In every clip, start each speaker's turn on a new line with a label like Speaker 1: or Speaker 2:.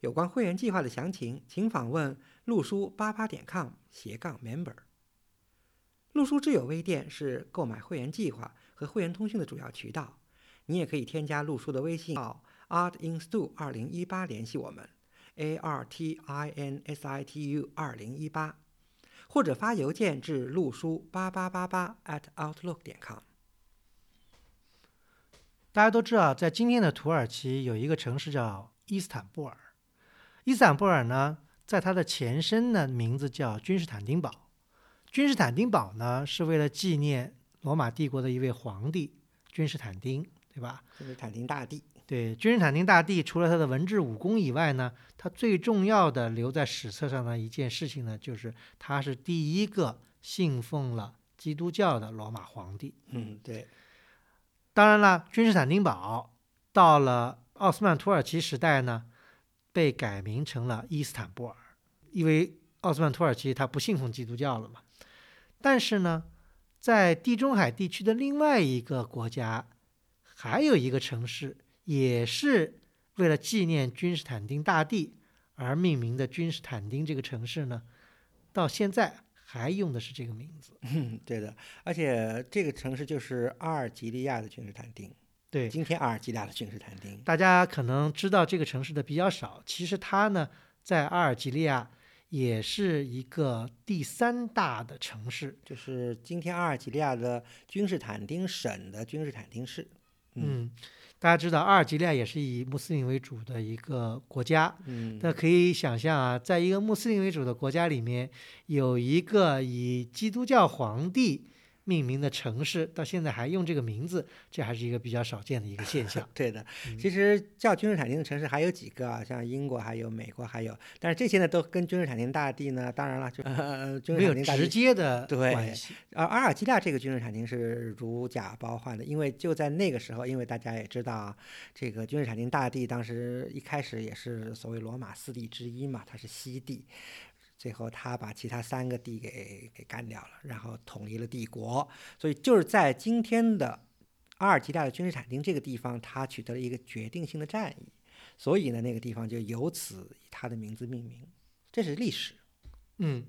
Speaker 1: 有关会员计划的详情，请访问陆书八八点 com 斜杠 member。陆书之友微店是购买会员计划和会员通讯的主要渠道。你也可以添加陆书的微信号 artinstu 二零一八联系我们，a r t i n s i t u 二零一八，或者发邮件至陆书八八八八 at outlook 点 com。
Speaker 2: 大家都知道，在今天的土耳其有一个城市叫伊斯坦布尔。伊斯坦布尔呢，在它的前身呢，名字叫君士坦丁堡。君士坦丁堡呢，是为了纪念罗马帝国的一位皇帝君士坦丁，对吧？
Speaker 1: 君士坦丁大帝。
Speaker 2: 对，君士坦丁大帝除了他的文治武功以外呢，他最重要的留在史册上的一件事情呢，就是他是第一个信奉了基督教的罗马皇帝。
Speaker 1: 嗯，对。
Speaker 2: 当然了，君士坦丁堡到了奥斯曼土耳其时代呢，被改名成了伊斯坦布尔，因为奥斯曼土耳其他不信奉基督教了嘛。但是呢，在地中海地区的另外一个国家，还有一个城市，也是为了纪念君士坦丁大帝而命名的君士坦丁这个城市呢，到现在。还用的是这个名字，
Speaker 1: 对的，而且这个城市就是阿尔及利亚的君士坦丁。
Speaker 2: 对，
Speaker 1: 今天阿尔及利亚的君士坦丁，
Speaker 2: 大家可能知道这个城市的比较少。其实它呢，在阿尔及利亚也是一个第三大的城市，
Speaker 1: 就是今天阿尔及利亚的君士坦丁省的君士坦丁市。
Speaker 2: 嗯。大家知道，阿尔及利亚也是以穆斯林为主的一个国家。
Speaker 1: 嗯，
Speaker 2: 那可以想象啊，在一个穆斯林为主的国家里面，有一个以基督教皇帝。命名的城市到现在还用这个名字，这还是一个比较少见的一个现象。
Speaker 1: 对的，其实叫君士坦丁的城市还有几个啊，像英国、还有美国，还有，但是这些呢都跟君士坦丁大帝呢，当然了，就 呃，
Speaker 2: 没有直接的关系。
Speaker 1: 而阿尔及利亚这个君士坦丁是如假包换的，因为就在那个时候，因为大家也知道，这个君士坦丁大帝当时一开始也是所谓罗马四帝之一嘛，他是西帝。最后，他把其他三个帝给给干掉了，然后统一了帝国。所以，就是在今天的阿尔及利亚的君士坦丁这个地方，他取得了一个决定性的战役。所以呢，那个地方就由此以他的名字命名。这是历史。
Speaker 2: 嗯。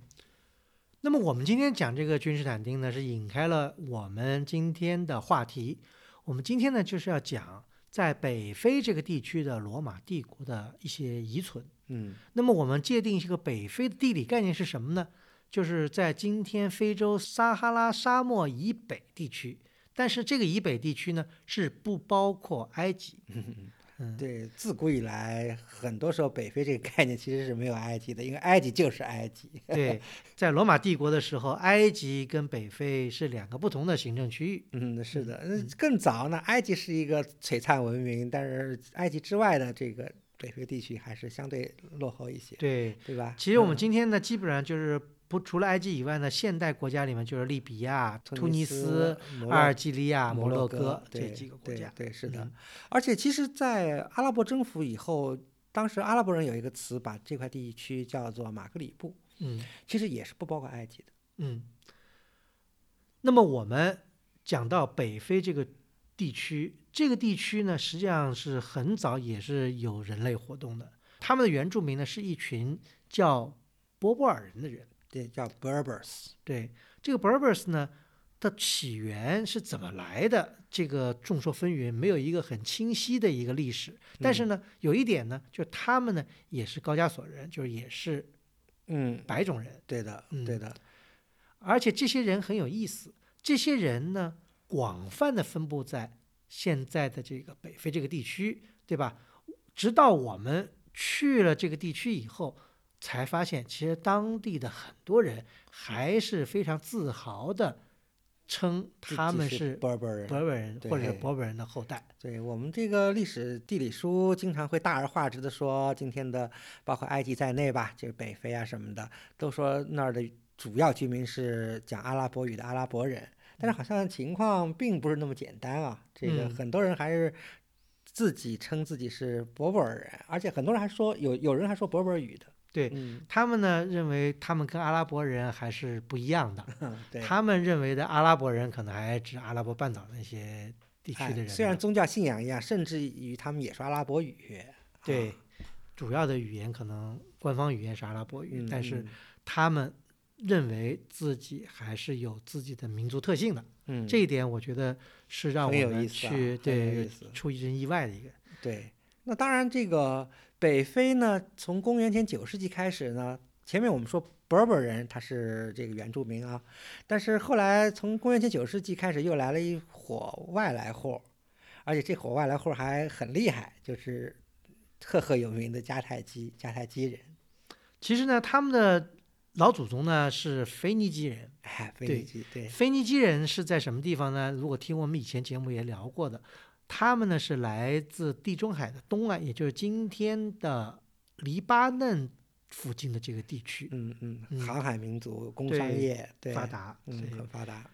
Speaker 2: 那么，我们今天讲这个君士坦丁呢，是引开了我们今天的话题。我们今天呢，就是要讲在北非这个地区的罗马帝国的一些遗存。
Speaker 1: 嗯，
Speaker 2: 那么我们界定这个北非的地理概念是什么呢？就是在今天非洲撒哈拉沙漠以北地区，但是这个以北地区呢是不包括埃及。
Speaker 1: 嗯，对，自古以来，很多时候北非这个概念其实是没有埃及的，因为埃及就是埃及。
Speaker 2: 对，在罗马帝国的时候，埃及跟北非是两个不同的行政区域。
Speaker 1: 嗯，是的，更早呢，埃及是一个璀璨文明，但是埃及之外的这个。北非地区还是相对落后一些，
Speaker 2: 对
Speaker 1: 对吧？
Speaker 2: 其实我们今天呢，基本上就是不除了埃及以外呢，现代国家里面就是利比亚、突尼斯、阿尔及利亚、摩洛哥这几个国家。
Speaker 1: 对，是的。而且其实，在阿拉伯征服以后，当时阿拉伯人有一个词，把这块地区叫做马格里布。
Speaker 2: 嗯，
Speaker 1: 其实也是不包括埃及的。
Speaker 2: 嗯。那么我们讲到北非这个。地区这个地区呢，实际上是很早也是有人类活动的。他们的原住民呢，是一群叫波波尔人的人，
Speaker 1: 对，叫 Berbers。
Speaker 2: 对，这个 Berbers 呢的起源是怎么来的？这个众说纷纭，没有一个很清晰的一个历史。但是呢，有一点呢，就他们呢也是高加索人，就是也是
Speaker 1: 嗯
Speaker 2: 白种人。
Speaker 1: 对的，对的。
Speaker 2: 而且这些人很有意思，这些人呢。广泛的分布在现在的这个北非这个地区，对吧？直到我们去了这个地区以后，才发现其实当地的很多人还是非常自豪的称他们
Speaker 1: 是
Speaker 2: 伯伯
Speaker 1: 人、
Speaker 2: 伯伯人或者是伯伯人的后代。
Speaker 1: 对我们这个历史地理书经常会大而化之的说，今天的包括埃及在内吧，就是北非啊什么的，都说那儿的。主要居民是讲阿拉伯语的阿拉伯人，但是好像情况并不是那么简单啊。这个
Speaker 2: 嗯
Speaker 1: 很多人还是自己称自己是博博尔人，而且很多人还说有有人还说博博尔语的。
Speaker 2: 对
Speaker 1: 嗯，
Speaker 2: 他们呢认为他们跟阿拉伯人还是不一样的，
Speaker 1: 对。
Speaker 2: 他们认为的阿拉伯人可能还指阿拉伯半岛那些地区
Speaker 1: 哎
Speaker 2: 的人呢。
Speaker 1: 虽然宗教信仰一样，甚至于他们也说阿拉伯语。
Speaker 2: 对
Speaker 1: 啊，
Speaker 2: 主要的语言可能官方语言是阿拉伯语，
Speaker 1: 嗯，
Speaker 2: 但是
Speaker 1: 嗯
Speaker 2: 他们认为自己还是有自己的民族特性的。
Speaker 1: 嗯，
Speaker 2: 这一点我觉得是让我
Speaker 1: 有意思
Speaker 2: 对出一阵意外的一个。
Speaker 1: 对，那当然，这个北非呢，从公元前九世纪开始呢，前面我们说伯伯人他是这个原住民啊，但是后来从公元前九世纪开始，又来了一伙外来户，而且这伙外来户还很厉害，就是赫赫有名的迦太基迦太基人，
Speaker 2: 其实呢，他们的老祖宗呢是腓尼基人。
Speaker 1: 哎，腓
Speaker 2: 对
Speaker 1: 尼基对，
Speaker 2: 腓尼基人是在什么地方呢？如果听我们以前节目也聊过的，他们呢是来自地中海的东岸，也就是今天的黎巴嫩附近的这个地区
Speaker 1: 嗯嗯，
Speaker 2: 嗯
Speaker 1: 航海民族，工商业对
Speaker 2: 发，达。
Speaker 1: 嗯，很发达，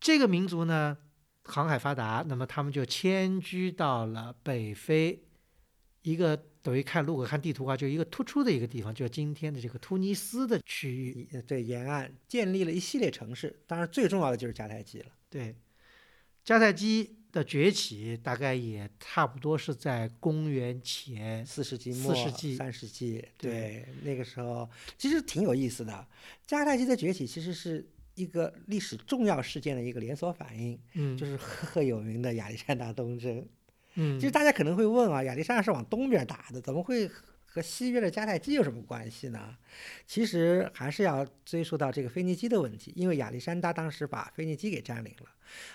Speaker 2: 这个民族呢，航海发达，那么他们就迁居到了北非一个等于看如果看地图的话，就一个突出的一个地方，就是今天的这个突尼斯的区域。
Speaker 1: 对沿岸建立了一系列城市，当然最重要的就是迦太基了。
Speaker 2: 对，迦太基的崛起大概也差不多是在公元前
Speaker 1: 四世纪
Speaker 2: 四
Speaker 1: 末、
Speaker 2: 世纪
Speaker 1: 三世纪，
Speaker 2: 对
Speaker 1: 对，那个时候其实挺有意思的。迦太基的崛起其实是一个历史重要事件的一个连锁反应，
Speaker 2: 嗯，
Speaker 1: 就是赫赫有名的亚历山大东征。
Speaker 2: 嗯，
Speaker 1: 其实大家可能会问啊，亚历山大是往东边打的，怎么会和西边的迦太基有什么关系呢？其实还是要追溯到这个腓尼基的问题，因为亚历山大当时把腓尼基给占领了，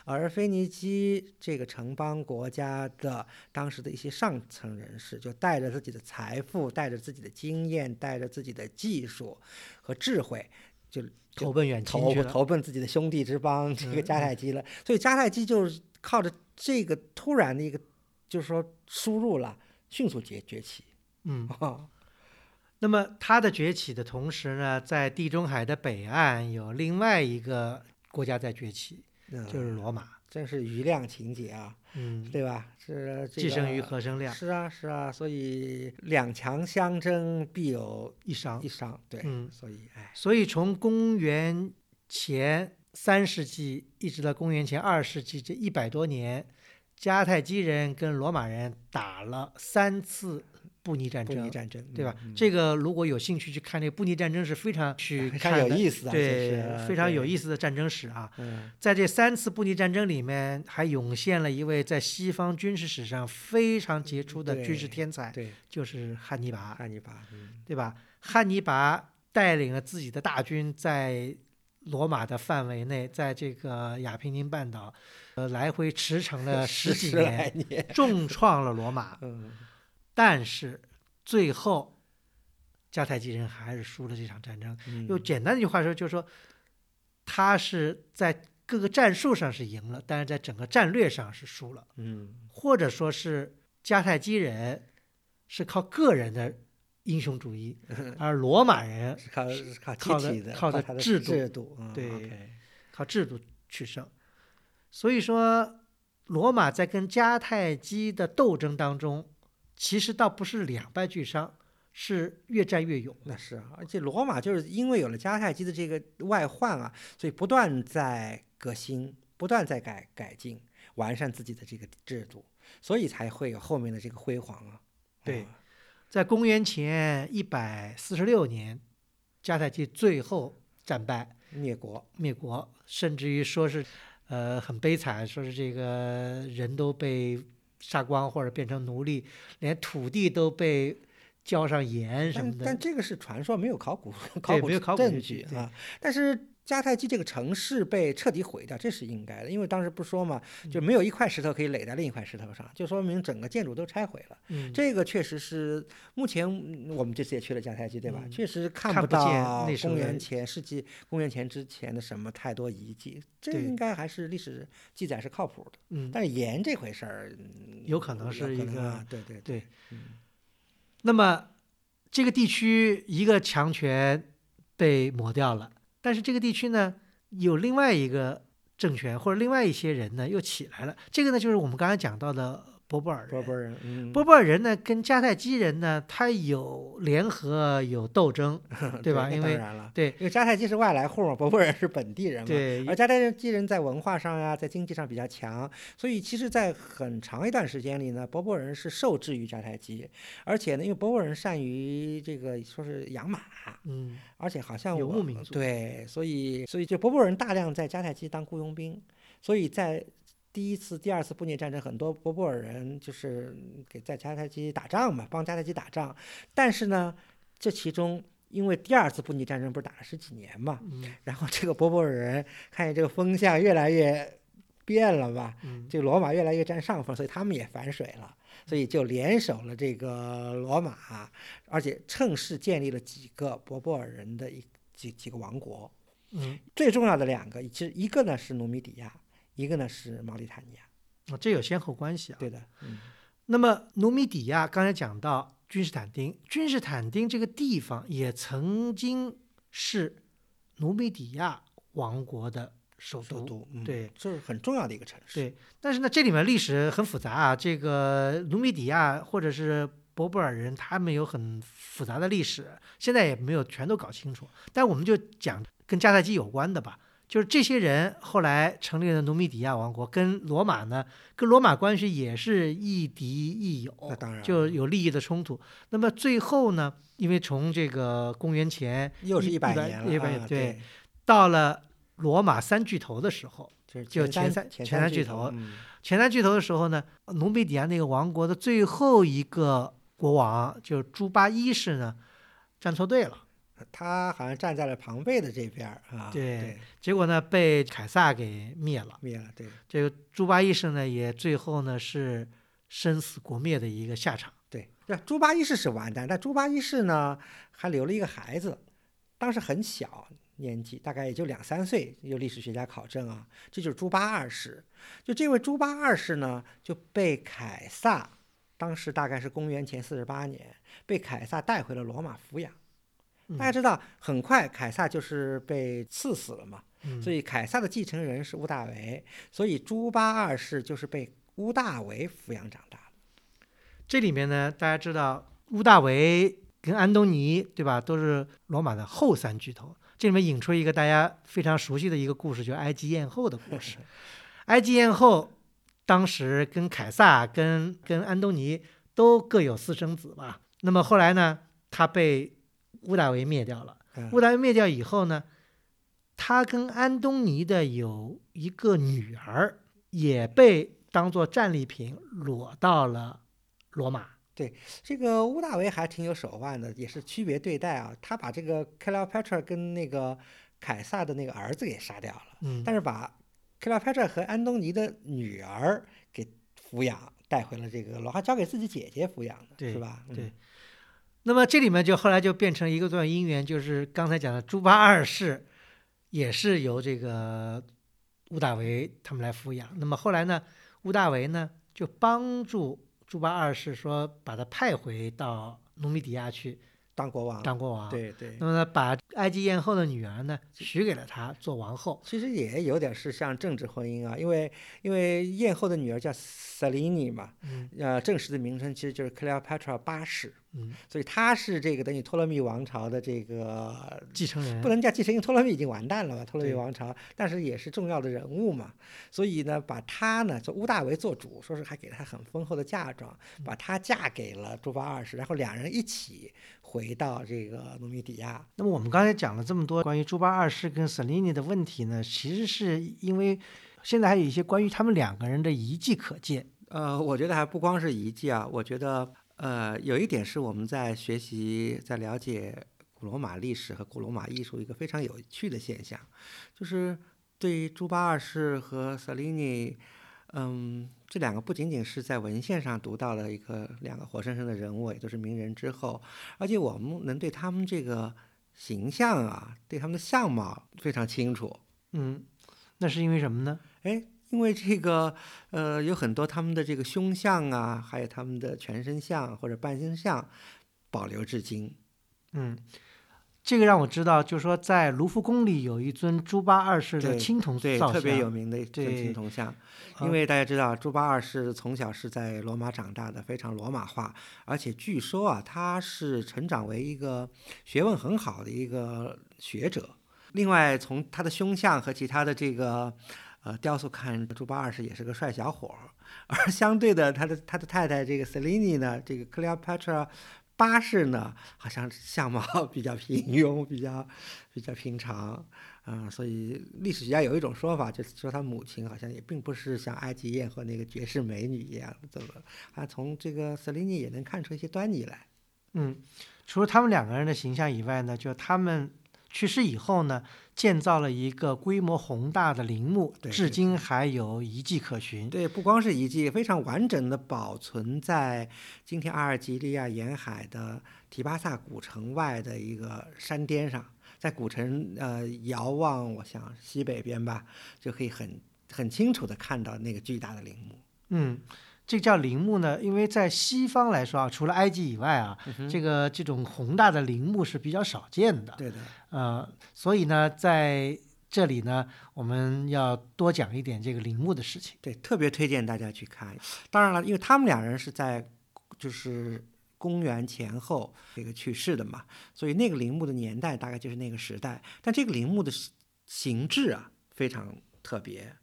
Speaker 1: 而腓尼基这个城邦国家的当时的一些上层人士，就带着自己的财富、带着自己的经验、带着自己的技术和智慧，就
Speaker 2: 投奔远亲
Speaker 1: 投
Speaker 2: 去了。
Speaker 1: 投奔自己的兄弟之邦这个
Speaker 2: 嗯
Speaker 1: 迦太基了，所以迦太基就是靠着这个突然的一个，就是说输入了，迅速崛崛起。
Speaker 2: 嗯，
Speaker 1: 啊，
Speaker 2: 那么它的崛起的同时呢，在地中海的北岸有另外一个国家在崛起，就是
Speaker 1: 嗯，
Speaker 2: 罗马。
Speaker 1: 真是余量情节啊，
Speaker 2: 嗯，
Speaker 1: 对吧？是这
Speaker 2: 寄生于
Speaker 1: 个
Speaker 2: 何生亮
Speaker 1: 是啊是啊，所以两强相争必有
Speaker 2: 一伤。
Speaker 1: 一。伤，对，
Speaker 2: 嗯。
Speaker 1: 所以哎，
Speaker 2: 所以从公元前三世纪一直到公元前二世纪这一百多年，迦太基人跟罗马人打了三次布匿战争
Speaker 1: 布匿，战争，
Speaker 2: 对吧？
Speaker 1: 嗯
Speaker 2: 这个如果有兴趣去看这个布匿战争，是非常去看的
Speaker 1: 有意思啊，这
Speaker 2: 对，非常有意思的战争史啊。
Speaker 1: 嗯，
Speaker 2: 在这三次布匿战争里面，还涌现了一位在西方军事史上非常杰出的军事天才，
Speaker 1: 对，
Speaker 2: 就是汉尼拔，
Speaker 1: 汉尼拔，嗯
Speaker 2: 对吧？汉尼拔带领了自己的大军在罗马的范围内，在这个亚平宁半岛，呃，来回驰骋了 十几年，
Speaker 1: 年，
Speaker 2: 重创了罗马。
Speaker 1: 嗯，
Speaker 2: 但是最后，迦太基人还是输了这场战争。
Speaker 1: 嗯
Speaker 2: 用简单的一句话说，就是说，他是在各个战术上是赢了，但是在整个战略上是输了，
Speaker 1: 嗯
Speaker 2: 或者说是迦太基人是靠个人的英雄主义，而罗马人
Speaker 1: 是靠是靠
Speaker 2: 靠的靠的制度
Speaker 1: 制度，嗯
Speaker 2: 对靠制度取胜。所以说，罗马在跟迦太基的斗争当中，其实倒不是两败俱伤，是越战越勇。
Speaker 1: 那是啊，而且罗马就是因为有了迦太基的这个外患啊，所以不断在革新，不断在改改进，完善自己的这个制度，所以才会有后面的这个辉煌啊。
Speaker 2: 对
Speaker 1: 啊
Speaker 2: 在公元前一百四十六年，迦太基最后战败
Speaker 1: 灭国，
Speaker 2: 灭国，甚至于说是，呃，很悲惨，说是这个人都被杀光或者变成奴隶，连土地都被浇上盐什么的。
Speaker 1: 但但这个是传说，没有考古 考古
Speaker 2: 没有考古
Speaker 1: 证
Speaker 2: 据
Speaker 1: 啊。但是迦太基这个城市被彻底毁掉，这是应该的，因为当时不说嘛，
Speaker 2: 嗯
Speaker 1: 就没有一块石头可以垒在另一块石头上，就说明整个建筑都拆毁了。
Speaker 2: 嗯，
Speaker 1: 这个确实是目前嗯我们这次也去了迦太基，对吧？
Speaker 2: 嗯
Speaker 1: 确实看不
Speaker 2: 见
Speaker 1: 到公元前世纪公元前之前的什么太多遗迹，这应该还是历史记载是靠谱的。
Speaker 2: 嗯，
Speaker 1: 但是盐这回事儿，嗯
Speaker 2: 有可能是一个
Speaker 1: 对对
Speaker 2: 对。
Speaker 1: 嗯
Speaker 2: 那么这个地区一个强权被抹掉了，但是这个地区呢，有另外一个政权或者另外一些人呢又起来了。这个呢，就是我们刚才讲到的博布尔人。
Speaker 1: 波波人，嗯，
Speaker 2: 波波尔人呢，跟迦太基人呢，他有联合，有斗争，对吧？
Speaker 1: 那
Speaker 2: 因为
Speaker 1: 当然了，
Speaker 2: 对
Speaker 1: 因为迦太基是外来户嘛，波波人是本地人嘛。
Speaker 2: 对
Speaker 1: 而迦太基人在文化上呀，在经济上比较强，所以其实，在很长一段时间里呢，波波人是受制于迦太基，而且呢，因为波波人善于这个说是养马，
Speaker 2: 嗯，
Speaker 1: 而且好像我
Speaker 2: 游牧民族
Speaker 1: 对，所以所以就波波人大量在迦太基当雇佣兵，所以在第一次、第二次布匿战争，很多波波尔人就是给在迦太基打仗嘛，帮迦太基打仗，但是呢，这其中。因为第二次布匿战争不是打了十几年嘛，
Speaker 2: 嗯
Speaker 1: 然后这个波波尔人看见这个风向越来越变了吧，
Speaker 2: 嗯
Speaker 1: 这个罗马越来越占上风，所以他们也反水了，所以就联手了这个罗马，而且趁势建立了几个波波尔人的一几几个王国。
Speaker 2: 嗯，
Speaker 1: 最重要的两个，其实一个呢是努米底亚，一个呢是毛里塔尼亚。
Speaker 2: 啊，这有先后关系啊。
Speaker 1: 对的，嗯，
Speaker 2: 那么努米底亚刚才讲到君士坦丁，君士坦丁这个地方也曾经是努米底亚王国的首都。
Speaker 1: 首都，嗯，
Speaker 2: 对，
Speaker 1: 这是很重要的一个城市。
Speaker 2: 对，但是呢，这里面历史很复杂啊。这个努米底亚或者是博布尔人，他们有很复杂的历史，现在也没有全都搞清楚。但我们就讲跟迦太基有关的吧，就是这些人后来成立了努米底亚王国，跟罗马呢，跟罗马关系也是亦敌亦友，
Speaker 1: 那当然
Speaker 2: 就有利益的冲突。那么最后呢，因为从这个公元前
Speaker 1: 又是
Speaker 2: 一百
Speaker 1: 年了，
Speaker 2: 一百
Speaker 1: 啊
Speaker 2: 对，到了罗马三巨头的时候。
Speaker 1: 就是
Speaker 2: 就前
Speaker 1: 前三
Speaker 2: 三前
Speaker 1: 三巨
Speaker 2: 头
Speaker 1: 嗯
Speaker 2: 前三巨头的时候呢，努米底亚那个王国的最后一个国王就是朱巴一世呢，站错队了，
Speaker 1: 他好像站在了庞贝的这边儿啊，
Speaker 2: 对
Speaker 1: 对，
Speaker 2: 结果呢被凯撒给灭了。
Speaker 1: 灭了，对，
Speaker 2: 这个朱八一世呢，也最后呢是生死国灭的一个下场。
Speaker 1: 对，那，朱八一世是完蛋，但朱八一世呢还留了一个孩子，当时很小年纪，大概也就两三岁。有历史学家考证啊，这就是朱八二世。就这位朱八二世呢，就被凯撒，当时大概是公元前四十八年，被凯撒带回了罗马抚养。大家知道，很快凯撒就是被赐死了嘛，
Speaker 2: 嗯，
Speaker 1: 所以凯撒的继承人是屋大维，所以朱巴二世就是被屋大维抚养长大的。
Speaker 2: 这里面呢，大家知道屋大维跟安东尼，对吧，都是罗马的后三巨头。这里面引出一个大家非常熟悉的一个故事，就是埃及艳后的故事。埃及艳后当时跟凯撒、跟跟安东尼都各有私生子吧。那么后来呢，他被屋大维灭掉了。
Speaker 1: 嗯
Speaker 2: 屋大维灭掉以后呢，他跟安东尼的有一个女儿也被当做战利品裸到了罗马。
Speaker 1: 对这个屋大维还挺有手腕的，也是区别对待啊。他把这个 Cleopatra 跟那个凯撒的那个儿子给杀掉了，
Speaker 2: 嗯，
Speaker 1: 但是把 Cleopatra 和安东尼的女儿给抚养带回了这个罗，还交给自己姐姐抚养的，是吧？嗯
Speaker 2: 对那么这里面就后来就变成一个段姻缘，就是刚才讲的朱巴二世，也是由这个屋大维他们来抚养。那么后来呢，屋大维呢就帮助朱巴二世说把他派回到努米底亚去
Speaker 1: 当国王，
Speaker 2: 当国王。
Speaker 1: 对对
Speaker 2: 那。么呢，把埃及艳后的女儿呢许给了他做王后。
Speaker 1: 其实也有点是像政治婚姻啊，因为因为艳后的女儿叫 Selene 嘛，
Speaker 2: 嗯
Speaker 1: 呃，正式的名称其实就是 Cleopatra 八世，
Speaker 2: 嗯，
Speaker 1: 所以他是这个等于托勒密王朝的这个
Speaker 2: 继承人。
Speaker 1: 不能叫继承，因为托勒密已经完蛋了嘛，托勒密王朝，但是也是重要的人物嘛，所以呢，把他呢，就乌大维做主，说是还给他很丰厚的嫁妆，把她嫁给了朱巴二世，然后两人一起回到这个努米底亚。
Speaker 2: 那么我们刚才讲了这么多关于朱巴二世跟 Selene 的问题呢，其实是因为现在还有一些关于他们两个人的遗迹可见。
Speaker 1: 呃，我觉得还不光是遗迹啊，我觉得呃，有一点是我们在学习、在了解古罗马历史和古罗马艺术一个非常有趣的现象，就是对于朱巴二世和 Selene，嗯，这两个不仅仅是在文献上读到了一个两个活生生的人物，也都是名人之后，而且我们能对他们这个形象啊，对他们的相貌非常清楚。
Speaker 2: 嗯，那是因为什么呢？
Speaker 1: 哎，因为这个呃，有很多他们的这个胸像啊，还有他们的全身像或者半身像保留至今。
Speaker 2: 嗯，这个让我知道，就是说在卢浮宫里有一尊朱八二世的青铜
Speaker 1: 对，
Speaker 2: 造
Speaker 1: 特别有，名的一尊青铜像，
Speaker 2: 啊
Speaker 1: 因为大家知道朱八二世从小是在罗马长大的，非常罗马化，而且据说啊，他是成长为一个学问很好的一个学者。另外，从他的胸像和其他的这个呃雕塑看，朱八二世也是个帅小伙，而相对的，他的他的太太这个 Selene 呢，这个 Cleopatra 八世呢，好像相貌 比较平庸，比较比较平常。啊、所以历史学家有一种说法，就是说他母亲好像也并不是像埃及艳后那个绝世美女一样，怎么啊？从这个 Selene 也能看出一些端倪来。
Speaker 2: 嗯，除了他们两个人的形象以外呢，就他们去世以后呢，建造了一个规模宏大的陵墓，至今还有遗迹可寻。
Speaker 1: 对，不光是遗迹，非常完整的保存在今天阿尔及利亚沿海的提巴萨古城外的一个山巅上，在古城呃遥望，我想西北边吧，就可以很很清楚的看到那个巨大的陵墓。
Speaker 2: 嗯，这叫陵墓呢，因为在西方来说啊，除了埃及以外啊，这个这种宏大的陵墓是比较少见的。
Speaker 1: 对的，
Speaker 2: 呃，所以呢，在这里呢，我们要多讲一点这个陵墓的事情。
Speaker 1: 对，特别推荐大家去看。当然了，因为他们两人是在就是公元前后这个去世的嘛，所以那个陵墓的年代大概就是那个时代。但这个陵墓的形形制啊非常特别，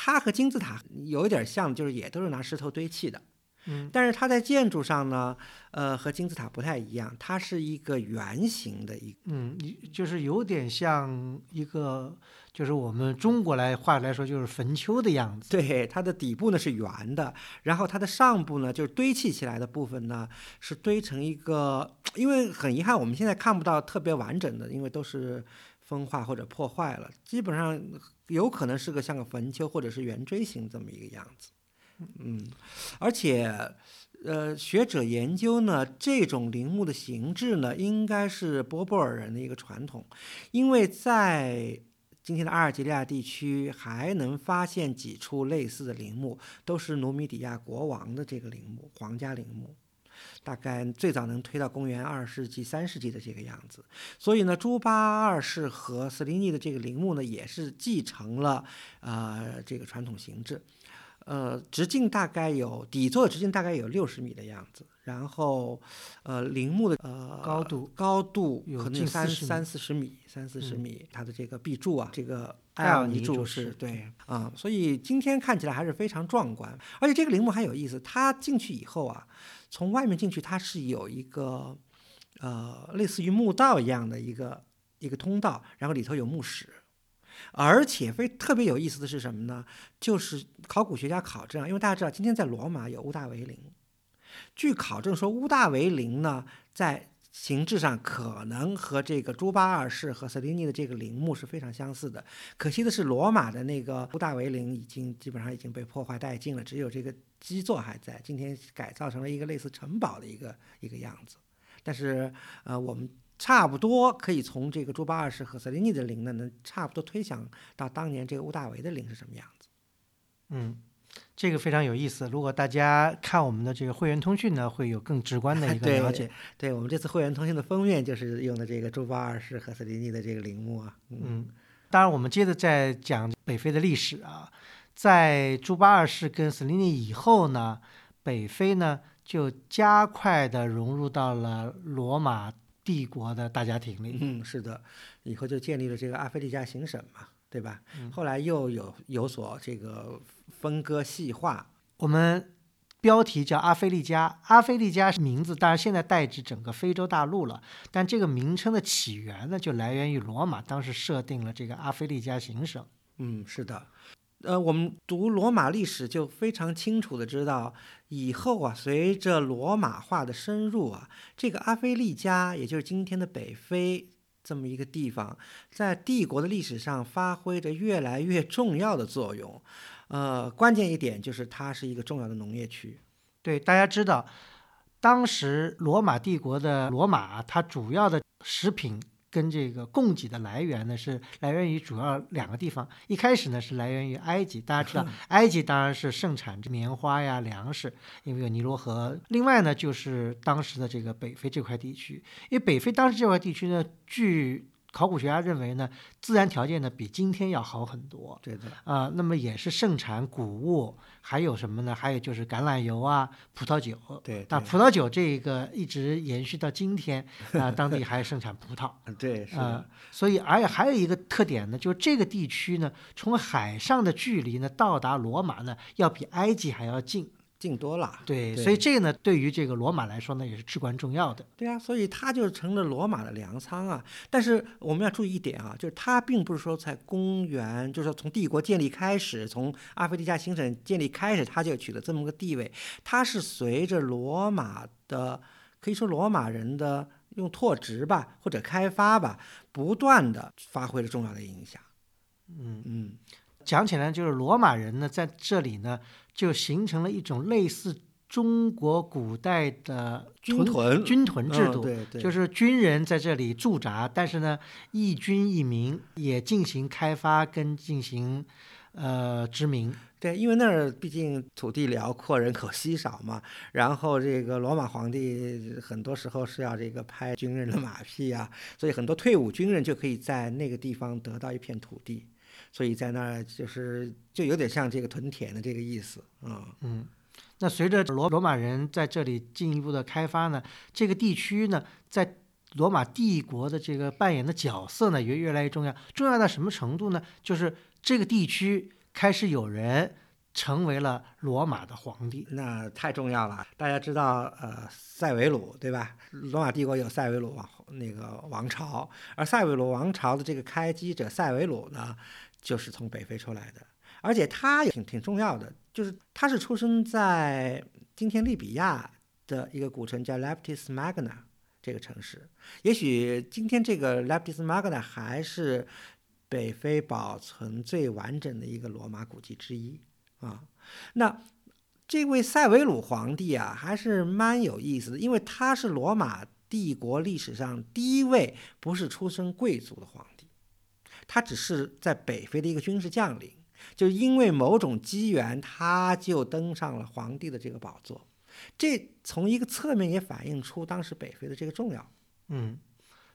Speaker 1: 它和金字塔有一点像，就是也都是拿石头堆砌的。
Speaker 2: 嗯，
Speaker 1: 但是它在建筑上呢，呃，和金字塔不太一样，它是一个圆形的一
Speaker 2: 嗯，就是有点像一个，就是我们中国来话来说，就是坟丘的样子。
Speaker 1: 对，它的底部呢是圆的，然后它的上部呢就是堆砌起来的部分呢是堆成一个，因为很遗憾我们现在看不到特别完整的，因为都是风化或者破坏了，基本上有可能是个像个坟丘或者是圆锥形这么一个样子。嗯，而且，呃，学者研究呢，这种陵墓的形制呢，应该是波波尔人的一个传统，因为在今天的阿尔及利亚地区还能发现几处类似的陵墓，都是努米底亚国王的这个陵墓，皇家陵墓。大概最早能推到公元二世纪、三世纪的这个样子，所以呢，朱巴二世和斯林尼的这个陵墓呢，也是继承了呃这个传统形制。呃，直径大概有底座直径大概有六十米的样子，然后，呃，陵墓的呃
Speaker 2: 高度
Speaker 1: 高度
Speaker 2: 有
Speaker 1: 三三四十米，三四十
Speaker 2: 嗯
Speaker 1: 米，它的这个壁柱啊，这个
Speaker 2: 艾
Speaker 1: 艾尔尼柱
Speaker 2: 是
Speaker 1: 对啊、所以今天看起来还是非常壮观，而且这个陵墓还有意思，它进去以后啊，从外面进去它是有一个呃类似于墓道一样的一个一个通道，然后里头有墓室。而且非特别有意思的是什么呢？就是考古学家考证，因为大家知道今天在罗马有乌大维陵，据考证说乌大维陵呢在形制上可能和这个朱巴二世和瑟琳尼的这个陵墓是非常相似的。可惜的是，罗马的那个乌大维陵已经基本上已经被破坏殆尽了，只有这个基座还在，今天改造成了一个类似城堡的一个一个样子。但是呃，我们差不多可以从这个朱巴二世和瑟琳尼的陵呢，能差不多推想到当年这个乌大维的陵是什么样子。
Speaker 2: 嗯，这个非常有意思。如果大家看我们的这个会员通讯呢，会有更直观的一个了解。
Speaker 1: 对我们这次会员通讯的封面就是用的这个朱巴二世和瑟琳尼的这个陵墓啊。嗯，
Speaker 2: 嗯，当然，我们接着再讲北非的历史啊。在朱巴二世跟斯林尼以后呢，北非呢就加快的融入到了罗马帝国的大家庭里。
Speaker 1: 嗯，是的，以后就建立了这个阿非利加行省嘛，对吧？
Speaker 2: 嗯
Speaker 1: 后来又有有所这个分割细化。
Speaker 2: 我们标题叫阿非利加，阿非利加名字当然现在代指整个非洲大陆了，但这个名称的起源呢，就来源于罗马当时设定了这个阿非利加行省。
Speaker 1: 嗯，是的。呃，我们读罗马历史就非常清楚的知道，以后啊，随着罗马化的深入啊，这个阿非利加，也就是今天的北非这么一个地方，在帝国的历史上发挥着越来越重要的作用。呃，关键一点就是它是一个重要的农业区。
Speaker 2: 对，大家知道，当时罗马帝国的罗马，它主要的食品跟这个供给的来源呢，是来源于主要两个地方。一开始呢是来源于埃及，大家知道，埃及当然是盛产棉花呀、粮食，因为有尼罗河。另外呢，就是当时的这个北非这块地区，因为北非当时这块地区呢，据考古学家认为呢，自然条件呢比今天要好很多。
Speaker 1: 对的，
Speaker 2: 啊、那么也是盛产谷物，还有什么呢？还有就是橄榄油啊、葡萄酒。
Speaker 1: 对
Speaker 2: 那葡萄酒这个一直延续到今天啊、当地还盛产葡萄。
Speaker 1: 对，是
Speaker 2: 啊、
Speaker 1: 的，
Speaker 2: 所以而且还有一个特点呢，就是这个地区呢，从海上的距离呢，到达罗马呢，要比埃及还要近。
Speaker 1: 近多了。
Speaker 2: 对，
Speaker 1: 对
Speaker 2: 所以这个呢，对于这个罗马来说呢，也是至关重要的。
Speaker 1: 对啊，所以它就成了罗马的粮仓啊。但是我们要注意一点啊，就是它并不是说在公元，就是说从帝国建立开始，从阿非利加行省建立开始，它就取得这么个地位。它是随着罗马的，可以说罗马人的用拓殖吧，或者开发吧，不断的发挥了重要的影响。
Speaker 2: 嗯
Speaker 1: 嗯，
Speaker 2: 讲起来，就是罗马人呢，在这里呢，就形成了一种类似中国古代的
Speaker 1: 军屯
Speaker 2: 军屯制度。
Speaker 1: 嗯对对，
Speaker 2: 就是军人在这里驻扎，但是呢，一军一民也进行开发跟进行呃殖民。
Speaker 1: 对，因为那儿毕竟土地辽阔，人口稀少嘛。然后这个罗马皇帝很多时候是要这个拍军人的马屁啊，所以很多退伍军人就可以在那个地方得到一片土地，所以在那儿就是就有点像这个屯田的这个意思啊、
Speaker 2: 嗯，那随着罗罗马人在这里进一步的开发呢，这个地区呢，在罗马帝国的这个扮演的角色呢，也越来越重要。重要到什么程度呢？就是这个地区开始有人成为了罗马的皇帝。
Speaker 1: 那太重要了。大家知道，呃，塞维鲁对吧？罗马帝国有塞维鲁王那个王朝，而塞维鲁王朝的这个开基者塞维鲁呢，就是从北非出来的，而且他也挺挺重要的，就是他是出生在今天利比亚的一个古城叫 Leptis Magna 这个城市。也许今天这个 Leptis Magna 还是北非保存最完整的一个罗马古迹之一啊。那这位塞维鲁皇帝啊，还是蛮有意思的，因为他是罗马帝国历史上第一位不是出身贵族的皇帝，他只是在北非的一个军事将领，就因为某种机缘，他就登上了皇帝的这个宝座。这从一个侧面也反映出当时北非的这个重要。
Speaker 2: 嗯，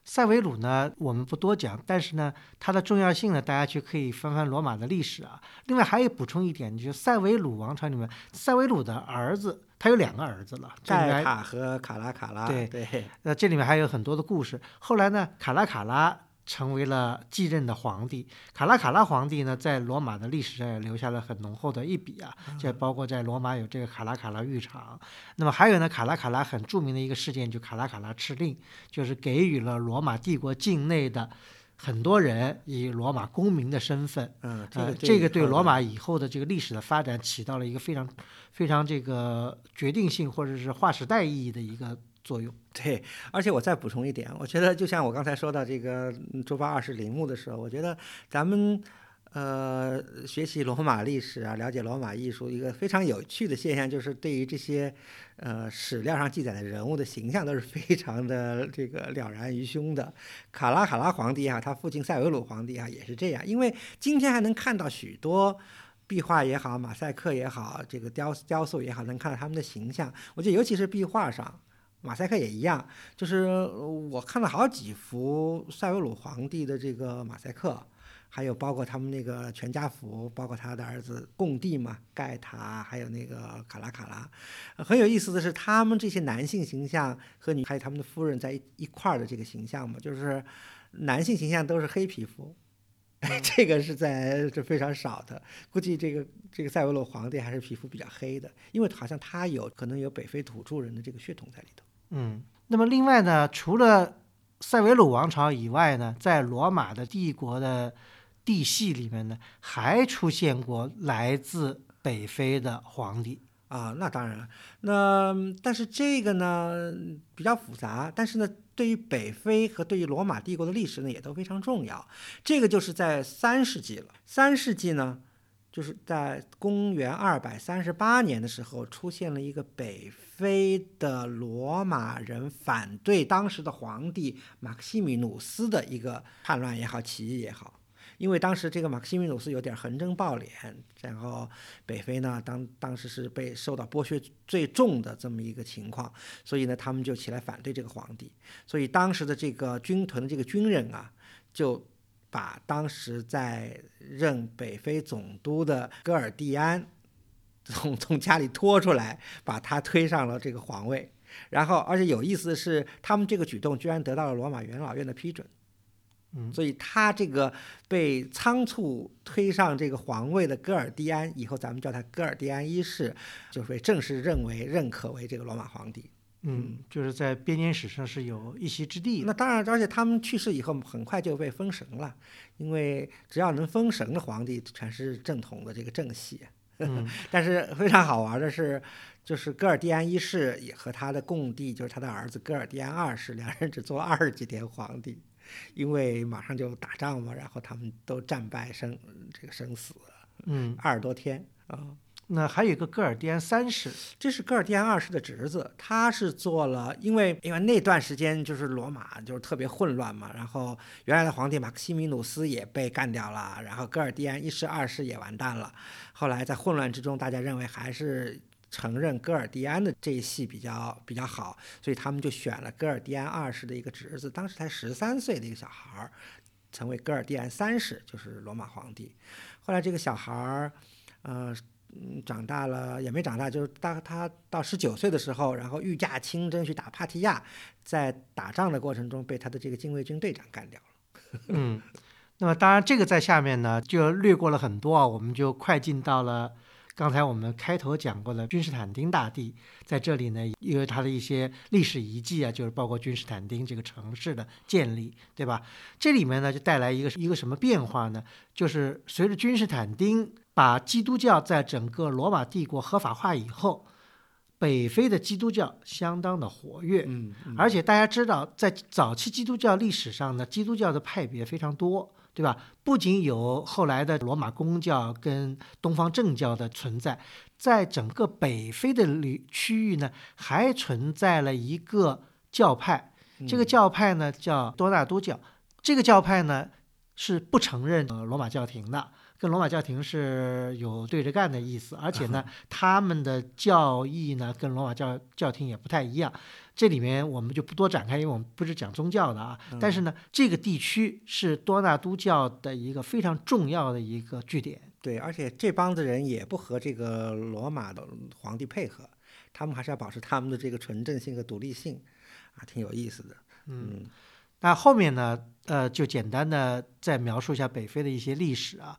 Speaker 2: 塞维鲁呢，我们不多讲，但是呢，它的重要性呢，大家去可以翻翻罗马的历史啊。另外还有补充一点，就是塞维鲁王朝里面，塞维鲁的儿子，他有两个儿子了，
Speaker 1: 盖塔和卡拉卡拉，
Speaker 2: 对
Speaker 1: 对
Speaker 2: 那这里面还有很多的故事。后来呢，卡拉卡拉成为了继任的皇帝。卡拉卡拉皇帝呢，在罗马的历史上也留下了很浓厚的一笔啊。这包括在罗马有这个卡拉卡拉浴场。那么还有呢，卡拉卡拉很著名的一个事件，就卡拉卡拉敕令，就是给予了罗马帝国境内的很多人以罗马公民的身份。
Speaker 1: 嗯，这
Speaker 2: 呃
Speaker 1: 个
Speaker 2: 这个对罗马以后的这个历史的发展起到了一个非常非常这个决定性或者是划时代意义的一个作用。
Speaker 1: 对，而且我再补充一点，我觉得就像我刚才说到这个嗯周八二世陵墓的时候，我觉得咱们呃学习罗马历史啊，了解罗马艺术，一个非常有趣的现象就是对于这些呃史料上记载的人物的形象都是非常的这个了然于胸的。卡拉卡拉皇帝啊，他父亲塞维鲁皇帝啊也是这样，因为今天还能看到许多。壁画也好，马赛克也好，这个雕雕塑也好，能看到他们的形象。我觉得尤其是壁画上，马赛克也一样，就是我看了好几幅塞维鲁皇帝的这个马赛克，还有包括他们那个全家福，包括他的儿子贡地嘛，盖塔，还有那个卡拉卡拉。很有意思的是，他们这些男性形象和女还有他们的夫人在一一块儿的这个形象嘛，就是男性形象都是黑皮肤。这个是在这非常少的，估计这个这个塞维鲁皇帝还是皮肤比较黑的，因为好像他有可能有北非土著人的这个血统在里头。
Speaker 2: 嗯，那么另外呢，除了塞维鲁王朝以外呢，在罗马的帝国的地系里面呢，还出现过来自北非的皇帝。
Speaker 1: 啊，那当然了，那但是这个呢比较复杂，但是呢，对于北非和对于罗马帝国的历史呢也都非常重要。这个就是在三世纪了。三世纪呢，就是在公元二百三十八年的时候，出现了一个北非的罗马人反对当时的皇帝马克西米努斯的一个叛乱也好，起义也好。因为当时这个马克西米努斯有点横征暴敛，然后北非呢当当时是被受到剥削最重的这么一个情况，所以呢他们就起来反对这个皇帝。所以当时的这个军屯的这个军人啊，就把当时在任北非总督的戈尔蒂安从 从家里拖出来，把他推上了这个皇位。然后，而且有意思的是，他们这个举动居然得到了罗马元老院的批准。
Speaker 2: 嗯
Speaker 1: 所以他这个被仓促推上这个皇位的戈尔蒂安，以后咱们叫他戈尔蒂安一世，就被正式认为认可为这个罗马皇帝。
Speaker 2: 嗯，就是在编年史上是有一席之地的。
Speaker 1: 那当然，而且他们去世以后，很快就被封神了，因为只要能封神的皇帝，全是正统的这个正系。
Speaker 2: 嗯。
Speaker 1: 但是非常好玩的是，就是戈尔蒂安一世也和他的共弟，就是他的儿子戈尔蒂安二世，两人只做了二十几天皇帝，因为马上就打仗嘛，然后他们都战败生这个生死
Speaker 2: 嗯，
Speaker 1: 二十多天啊。
Speaker 2: 那还有一个戈尔蒂安三世，
Speaker 1: 这是戈尔蒂安二世的侄子，他是做了，因为因为那段时间就是罗马就是特别混乱嘛，然后原来的皇帝马克西米努斯也被干掉了，然后戈尔蒂安一世、二世也完蛋了。后来在混乱之中，大家认为还是承认戈尔蒂安的这一系比较比较好，所以他们就选了戈尔蒂安二世的一个侄子，当时才十三岁的一个小孩儿，成为戈尔蒂安三世，就是罗马皇帝。后来这个小孩儿，呃。嗯，长大了也没长大，就是当他到十九岁的时候，然后御驾亲征去打帕提亚，在打仗的过程中被他的这个禁卫军队长干掉了。
Speaker 2: 嗯，那么当然这个在下面呢就略过了很多啊，我们就快进到了刚才我们开头讲过的君士坦丁大帝，在这里呢，因为他的一些历史遗迹啊，就是包括君士坦丁这个城市的建立，对吧？这里面呢就带来一个一个什么变化呢？就是随着君士坦丁把基督教在整个罗马帝国合法化以后，北非的基督教相当的活跃，
Speaker 1: 嗯，
Speaker 2: 而且大家知道，在早期基督教历史上呢，基督教的派别非常多，对吧？不仅有后来的罗马公教跟东方正教的存在，在整个北非的区区域呢，还存在了一个教派，这个教派呢叫多纳多教。这个教派呢是不承认呃罗马教廷的，跟罗马教廷是有对着干的意思，而且呢，他们的教义呢跟罗马教教廷也不太一样。这里面我们就不多展开，因为我们不是讲宗教的啊。但是呢，这个地区是多纳都教的一个非常重要的一个据点。
Speaker 1: 对，而且这帮子人也不和这个罗马的皇帝配合，他们还是要保持他们的这个纯正性和独立性，啊，挺有意思的。嗯
Speaker 2: 那后面呢，呃，就简单的再描述一下北非的一些历史啊。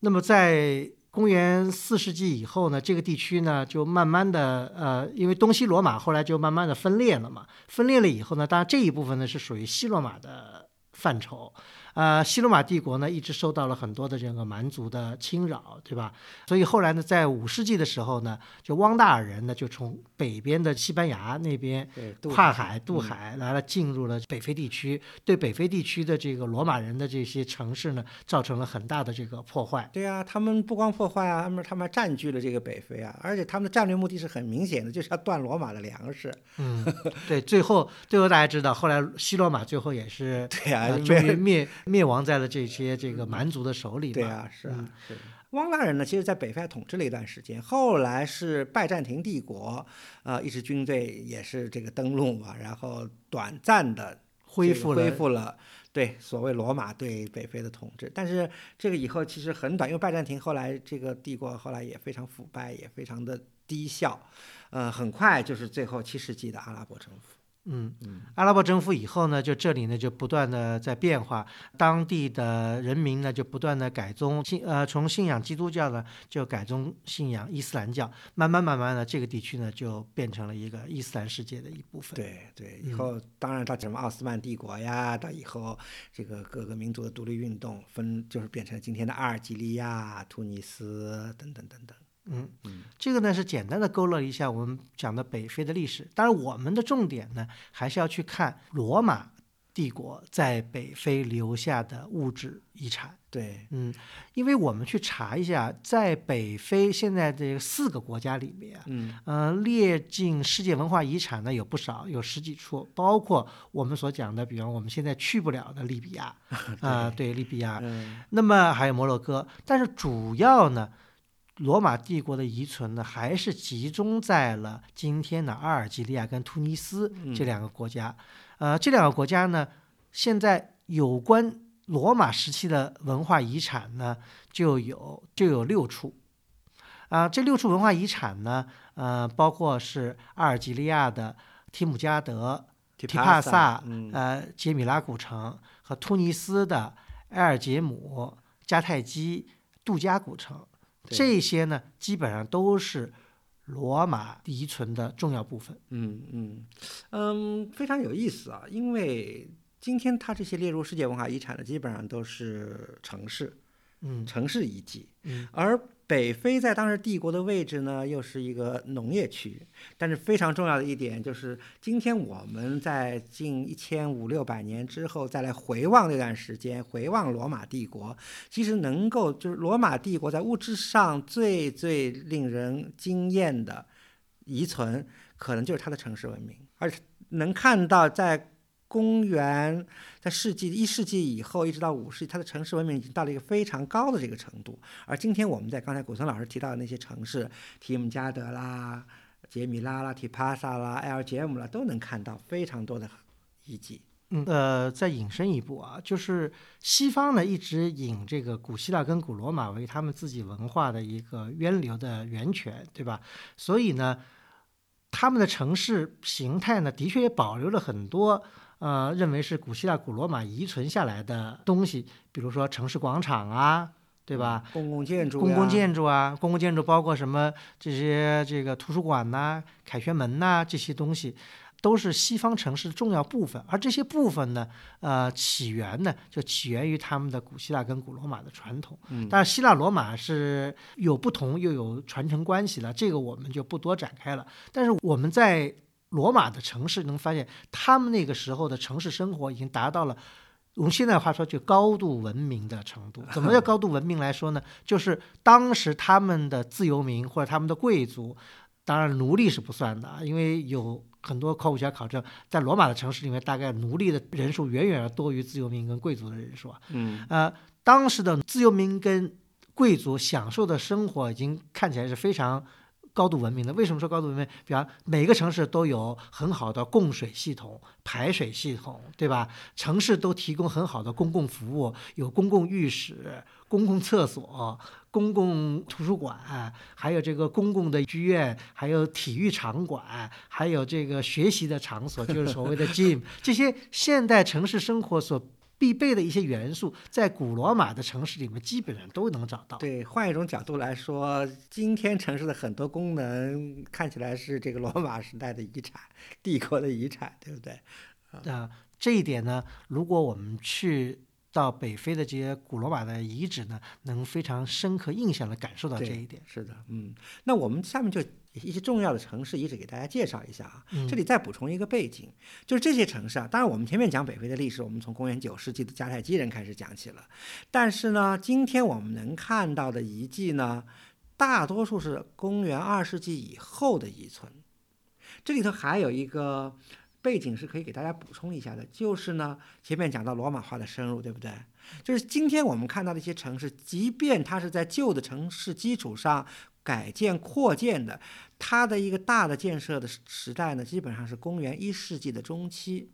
Speaker 2: 那么在公元四世纪以后呢，这个地区呢就慢慢的，呃，因为东西罗马后来就慢慢的分裂了嘛。分裂了以后呢，当然这一部分呢是属于西罗马的范畴。呃，西罗马帝国呢一直受到了很多的这个蛮族的侵扰，对吧？所以后来呢，在五世纪的时候呢，就汪达尔人呢就从北边的西班牙那边跨海渡
Speaker 1: 嗯
Speaker 2: 海来了，进入了北非地区，对北非地区的这个罗马人的这些城市呢，造成了很大的这个破坏。
Speaker 1: 对啊，他们不光破坏啊，他们他们还占据了这个北非啊，而且他们的战略目的是很明显的，就是要断罗马的粮食。
Speaker 2: 嗯，对，最后最后大家知道，后来西罗马最后也是
Speaker 1: 对啊，
Speaker 2: 终于灭灭亡在了这些这个蛮族的手里嘛。
Speaker 1: 对啊，是啊
Speaker 2: 嗯，
Speaker 1: 是的。汪大人呢，其实在北非还统治了一段时间，后来是拜占庭帝国，呃，一支军队也是这个登陆嘛，然后短暂的
Speaker 2: 恢复了
Speaker 1: 恢复了对所谓罗马对北非的统治，但是这个以后其实很短，因为拜占庭后来这个帝国后来也非常腐败，也非常的低效，呃，很快就是最后七世纪的阿拉伯征服。
Speaker 2: 嗯
Speaker 1: 嗯，
Speaker 2: 阿拉伯征服以后呢，就这里呢就不断的在变化，当地的人民呢就不断的改宗信呃从信仰基督教呢就改宗信仰伊斯兰教，慢慢慢慢的这个地区呢就变成了一个伊斯兰世界的一部分。
Speaker 1: 对对，以
Speaker 2: 嗯
Speaker 1: 后当然到什么奥斯曼帝国呀，到以后这个各个民族的独立运动分就是变成今天的阿尔及利亚、突尼斯等等等等。
Speaker 2: 嗯。
Speaker 1: 嗯，
Speaker 2: 这个呢是简单的勾勒一下我们讲的北非的历史。当然，我们的重点呢还是要去看罗马帝国在北非留下的物质遗产。
Speaker 1: 对，
Speaker 2: 嗯，因为我们去查一下，在北非现在这四个国家里面，
Speaker 1: 嗯。
Speaker 2: 呃，列进世界文化遗产的有不少，有十几处，包括我们所讲的，比方我们现在去不了的利比亚，啊、对，利比亚，
Speaker 1: 嗯。
Speaker 2: 那么还有摩洛哥，但是主要呢，罗马帝国的遗存呢，还是集中在了今天的阿尔及利亚跟突尼斯这两个国家。呃，这两个国家呢，现在有关罗马时期的文化遗产呢，就有就有六处。啊、这六处文化遗产呢，呃，包括是阿尔及利亚的提姆加德、
Speaker 1: 提
Speaker 2: 提帕萨
Speaker 1: 嗯
Speaker 2: 呃杰米拉古城和突尼斯的埃尔杰姆、迦太基、杜加古城，
Speaker 1: 对
Speaker 2: 这些呢基本上都是罗马遗存的重要部分。
Speaker 1: 嗯嗯嗯，非常有意思啊，因为今天它这些列入世界文化遗产的，基本上都是城市，
Speaker 2: 嗯。
Speaker 1: 城市遗迹，
Speaker 2: 嗯。
Speaker 1: 而北非在当时帝国的位置呢，又是一个农业区。但是非常重要的一点就是，今天我们在近一千五六百年之后再来回望那段时间，回望罗马帝国，其实能够就是罗马帝国在物质上最最令人惊艳的遗存，可能就是它的城市文明，而且能看到在。公元在世纪一世纪以后，一直到五世纪，它的城市文明已经到了一个非常高的这个程度。而今天我们在刚才古森老师提到的那些城市，提姆加德啦、杰米拉啦、提帕萨啦、埃尔杰姆啦，都能看到非常多的遗迹。
Speaker 2: 嗯，呃，再引申一步啊，就是西方呢一直引这个古希腊跟古罗马为他们自己文化的一个源流的源泉，对吧？所以呢，他们的城市形态呢，的确也保留了很多呃认为是古希腊、古罗马遗存下来的东西，比如说城市广场啊，对吧？
Speaker 1: 公共建筑呀、
Speaker 2: 公共建筑啊，公共建筑包括什么这些这个图书馆呐、凯旋门呐、这些东西，都是西方城市的重要部分。而这些部分呢，呃，起源呢就起源于他们的古希腊跟古罗马的传统。
Speaker 1: 嗯
Speaker 2: 但是希腊罗马是有不同又有传承关系的，这个我们就不多展开了。但是我们在罗马的城市能发现，他们那个时候的城市生活已经达到了。用现在话说，就高度文明的程度。怎么叫高度文明来说呢？就是当时他们的自由民或者他们的贵族，当然奴隶是不算的啊，因为有很多考古学家考证，在罗马的城市里面，大概奴隶的人数远远要多于自由民跟贵族的人数啊。
Speaker 1: 嗯
Speaker 2: 呃，当时的自由民跟贵族享受的生活已经看起来是非常高度文明的。为什么说高度文明？比方每个城市都有很好的供水系统、排水系统，对吧？城市都提供很好的公共服务，有公共浴室、公共厕所、公共图书馆，还有这个公共的剧院，还有体育场馆，还有这个学习的场所，就是所谓的 gym，这些现代城市生活所必备的一些元素，在古罗马的城市里面基本上都能找到。
Speaker 1: 对，换一种角度来说，今天城市的很多功能看起来是这个罗马时代的遗产、帝国的遗产，对不对？
Speaker 2: 啊、这一点呢，如果我们去到北非的这些古罗马的遗址呢，能非常深刻印象的感受到这一点。
Speaker 1: 是的，嗯，那我们下面就一些重要的城市遗址给大家介绍一下啊。
Speaker 2: 嗯
Speaker 1: 这里再补充一个背景，就是这些城市啊，当然我们前面讲北非的历史，我们从公元九世纪的迦太基人开始讲起了，但是呢，今天我们能看到的遗迹呢，大多数是公元二世纪以后的遗存。这里头还有一个背景是可以给大家补充一下的，就是呢，前面讲到罗马化的深入，对不对？就是今天我们看到的一些城市，即便它是在旧的城市基础上改建扩建的，它的一个大的建设的时时代呢，基本上是公元一世纪的中期，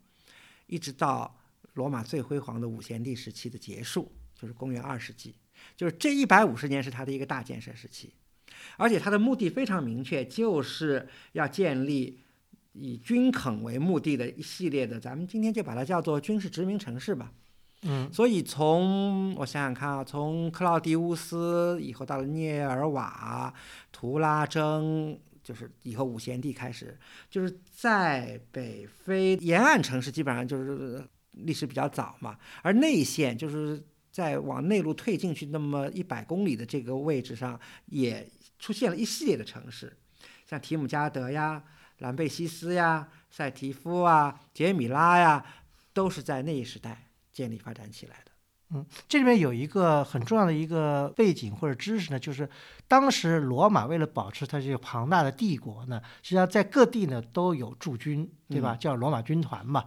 Speaker 1: 一直到罗马最辉煌的五贤帝时期的结束，就是公元二世纪，就是这一百五十年是它的一个大建设时期，而且它的目的非常明确，就是要建立以军垦为目的的一系列的，咱们今天就把它叫做军事殖民城市吧。
Speaker 2: 嗯
Speaker 1: 所以从我想想看啊，从克劳迪乌斯以后到了涅尔瓦、图拉征，就是以后五贤帝开始，就是在北非沿岸城市基本上就是历史比较早嘛，而内线就是在往内陆退进去那么一百公里的这个位置上，也出现了一系列的城市，像提姆加德呀、兰贝西斯呀、塞提夫啊、杰米拉呀。都是在那一时代建立发展起来的。
Speaker 2: 嗯，这里面有一个很重要的一个背景或者知识呢，就是当时罗马为了保持它这个庞大的帝国呢，实际上在各地呢都有驻军，对吧？叫罗马军团嘛。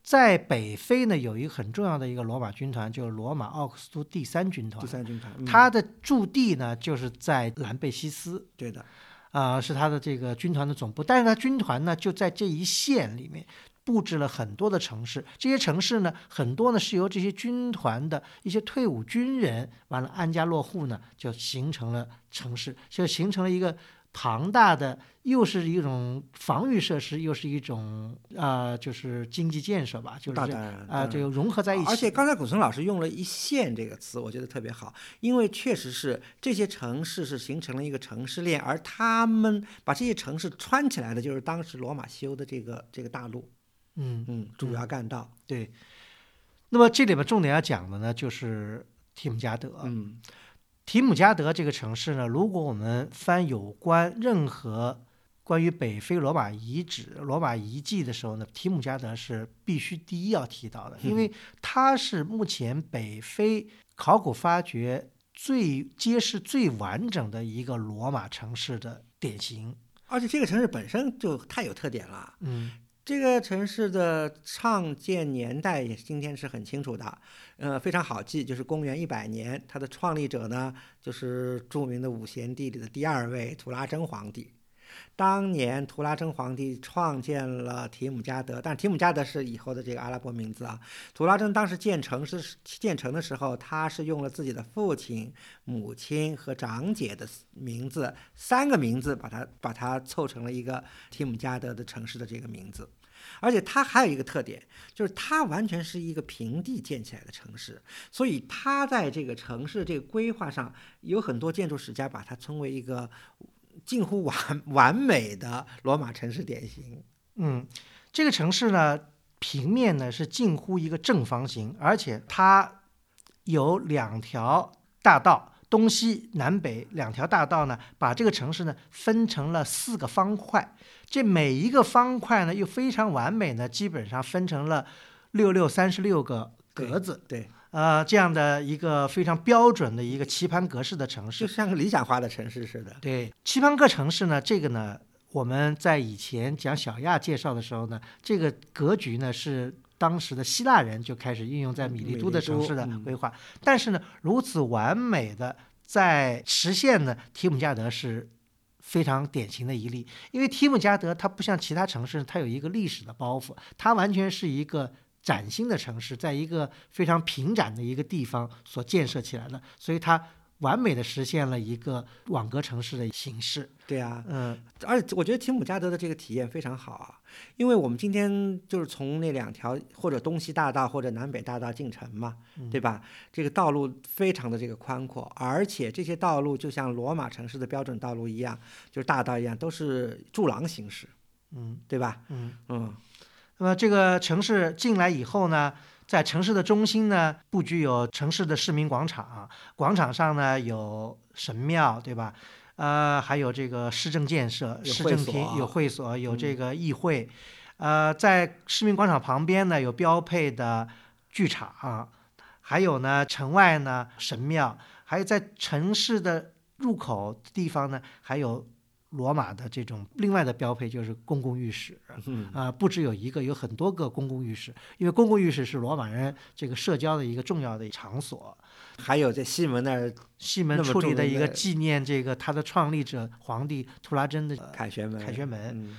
Speaker 2: 在北非呢，有一个很重要的一个罗马军团，就是罗马奥克斯都第三军团。
Speaker 1: 第三军团，嗯
Speaker 2: 它的驻地呢就是在兰贝西斯，
Speaker 1: 对的，
Speaker 2: 啊、是他的这个军团的总部。但是他军团呢就在这一线里面布置了很多的城市，这些城市呢很多呢是由这些军团的一些退伍军人完了安家落户呢，就形成了城市，就形成了一个。庞大的，又是一种防御设施，又是一种呃，就是经济建设吧，就是啊、
Speaker 1: 当然
Speaker 2: 这个融合在一起。
Speaker 1: 而且刚才古村老师用了“一线”这个词，我觉得特别好，因为确实是这些城市是形成了一个城市链，而他们把这些城市穿起来的，就是当时罗马修的这个这个大陆，
Speaker 2: 嗯，
Speaker 1: 嗯，主要干道，
Speaker 2: 对。那么这里面重点要讲的呢，就是提姆加德。
Speaker 1: 嗯，
Speaker 2: 提姆加德这个城市呢，如果我们翻有关任何关于北非罗马遗址、罗马遗迹的时候呢，提姆加德是必须第一要提到的，因为它是目前北非考古发掘最揭示最完整的一个罗马城市的典型。
Speaker 1: 而且这个城市本身就太有特点了。
Speaker 2: 嗯
Speaker 1: 这个城市的创建年代也今天是很清楚的，呃，非常好记，就是公元一百年。它的创立者呢，就是著名的五贤帝里的第二位图拉真皇帝。当年图拉真皇帝创建了提姆加德，但提姆加德是以后的这个阿拉伯名字啊。图拉真当时建城是建成的时候，他是用了自己的父亲、母亲和长姐的名字，三个名字把它把它凑成了一个提姆加德的城市的这个名字。而且它还有一个特点，就是它完全是一个平地建起来的城市，所以它在这个城市这个规划上，有很多建筑史家把它称为一个近乎完 完美的罗马城市典型。
Speaker 2: 嗯，这个城市呢，平面呢是近乎一个正方形，而且它有两条大道，东西南北两条大道呢，把这个城市呢分成了四个方块。这每一个方块呢，又非常完美呢，基本上分成了六六三十六个格子，
Speaker 1: 对，
Speaker 2: 呃，这样的一个非常标准的一个棋盘格式的城市
Speaker 1: 就。像个理想化的城市似的。
Speaker 2: 对，棋盘格城市呢，这个呢，我们在以前讲小亚介绍的时候呢，这个格局呢是当时的希腊人就开始运用在米利都的城市的规划，但是呢，如此完美的在实现呢，提姆加德是。非常典型的一例，因为提姆加德它不像其他城市，它有一个历史的包袱，它完全是一个崭新的城市，在一个非常平展的一个地方所建设起来的，所以它完美的实现了一个网格城市的形式。
Speaker 1: 对啊，
Speaker 2: 嗯
Speaker 1: 而且我觉得提姆加德的这个体验非常好啊，因为我们今天就是从那两条或者东西大道或者南北大道进城嘛，对吧？这个道路非常的这个宽阔，而且这些道路就像罗马城市的标准道路一样，就是大道一样，都是柱廊形式，
Speaker 2: 嗯
Speaker 1: 对吧？
Speaker 2: 嗯。
Speaker 1: 嗯，
Speaker 2: 那么这个城市进来以后呢，在城市的中心呢，布局有城市的市民广场，广场上呢有神庙，对吧？呃，还有这个市政建设，市政厅有会所，有这
Speaker 1: 嗯
Speaker 2: 个议会。呃，在市民广场旁边呢，有标配的剧场，还有呢，城外呢神庙，还有在城市的入口地方呢，还有罗马的这种另外的标配，就是公共浴室。
Speaker 1: 嗯
Speaker 2: 啊、不只有一个，有很多个公共浴室，因为公共浴室是罗马人这个社交的一个重要的场所。
Speaker 1: 还有在西门那儿
Speaker 2: 西门处理的一个纪念这个他的创立者皇帝图拉真的，
Speaker 1: 凯旋门，
Speaker 2: 凯旋门
Speaker 1: 嗯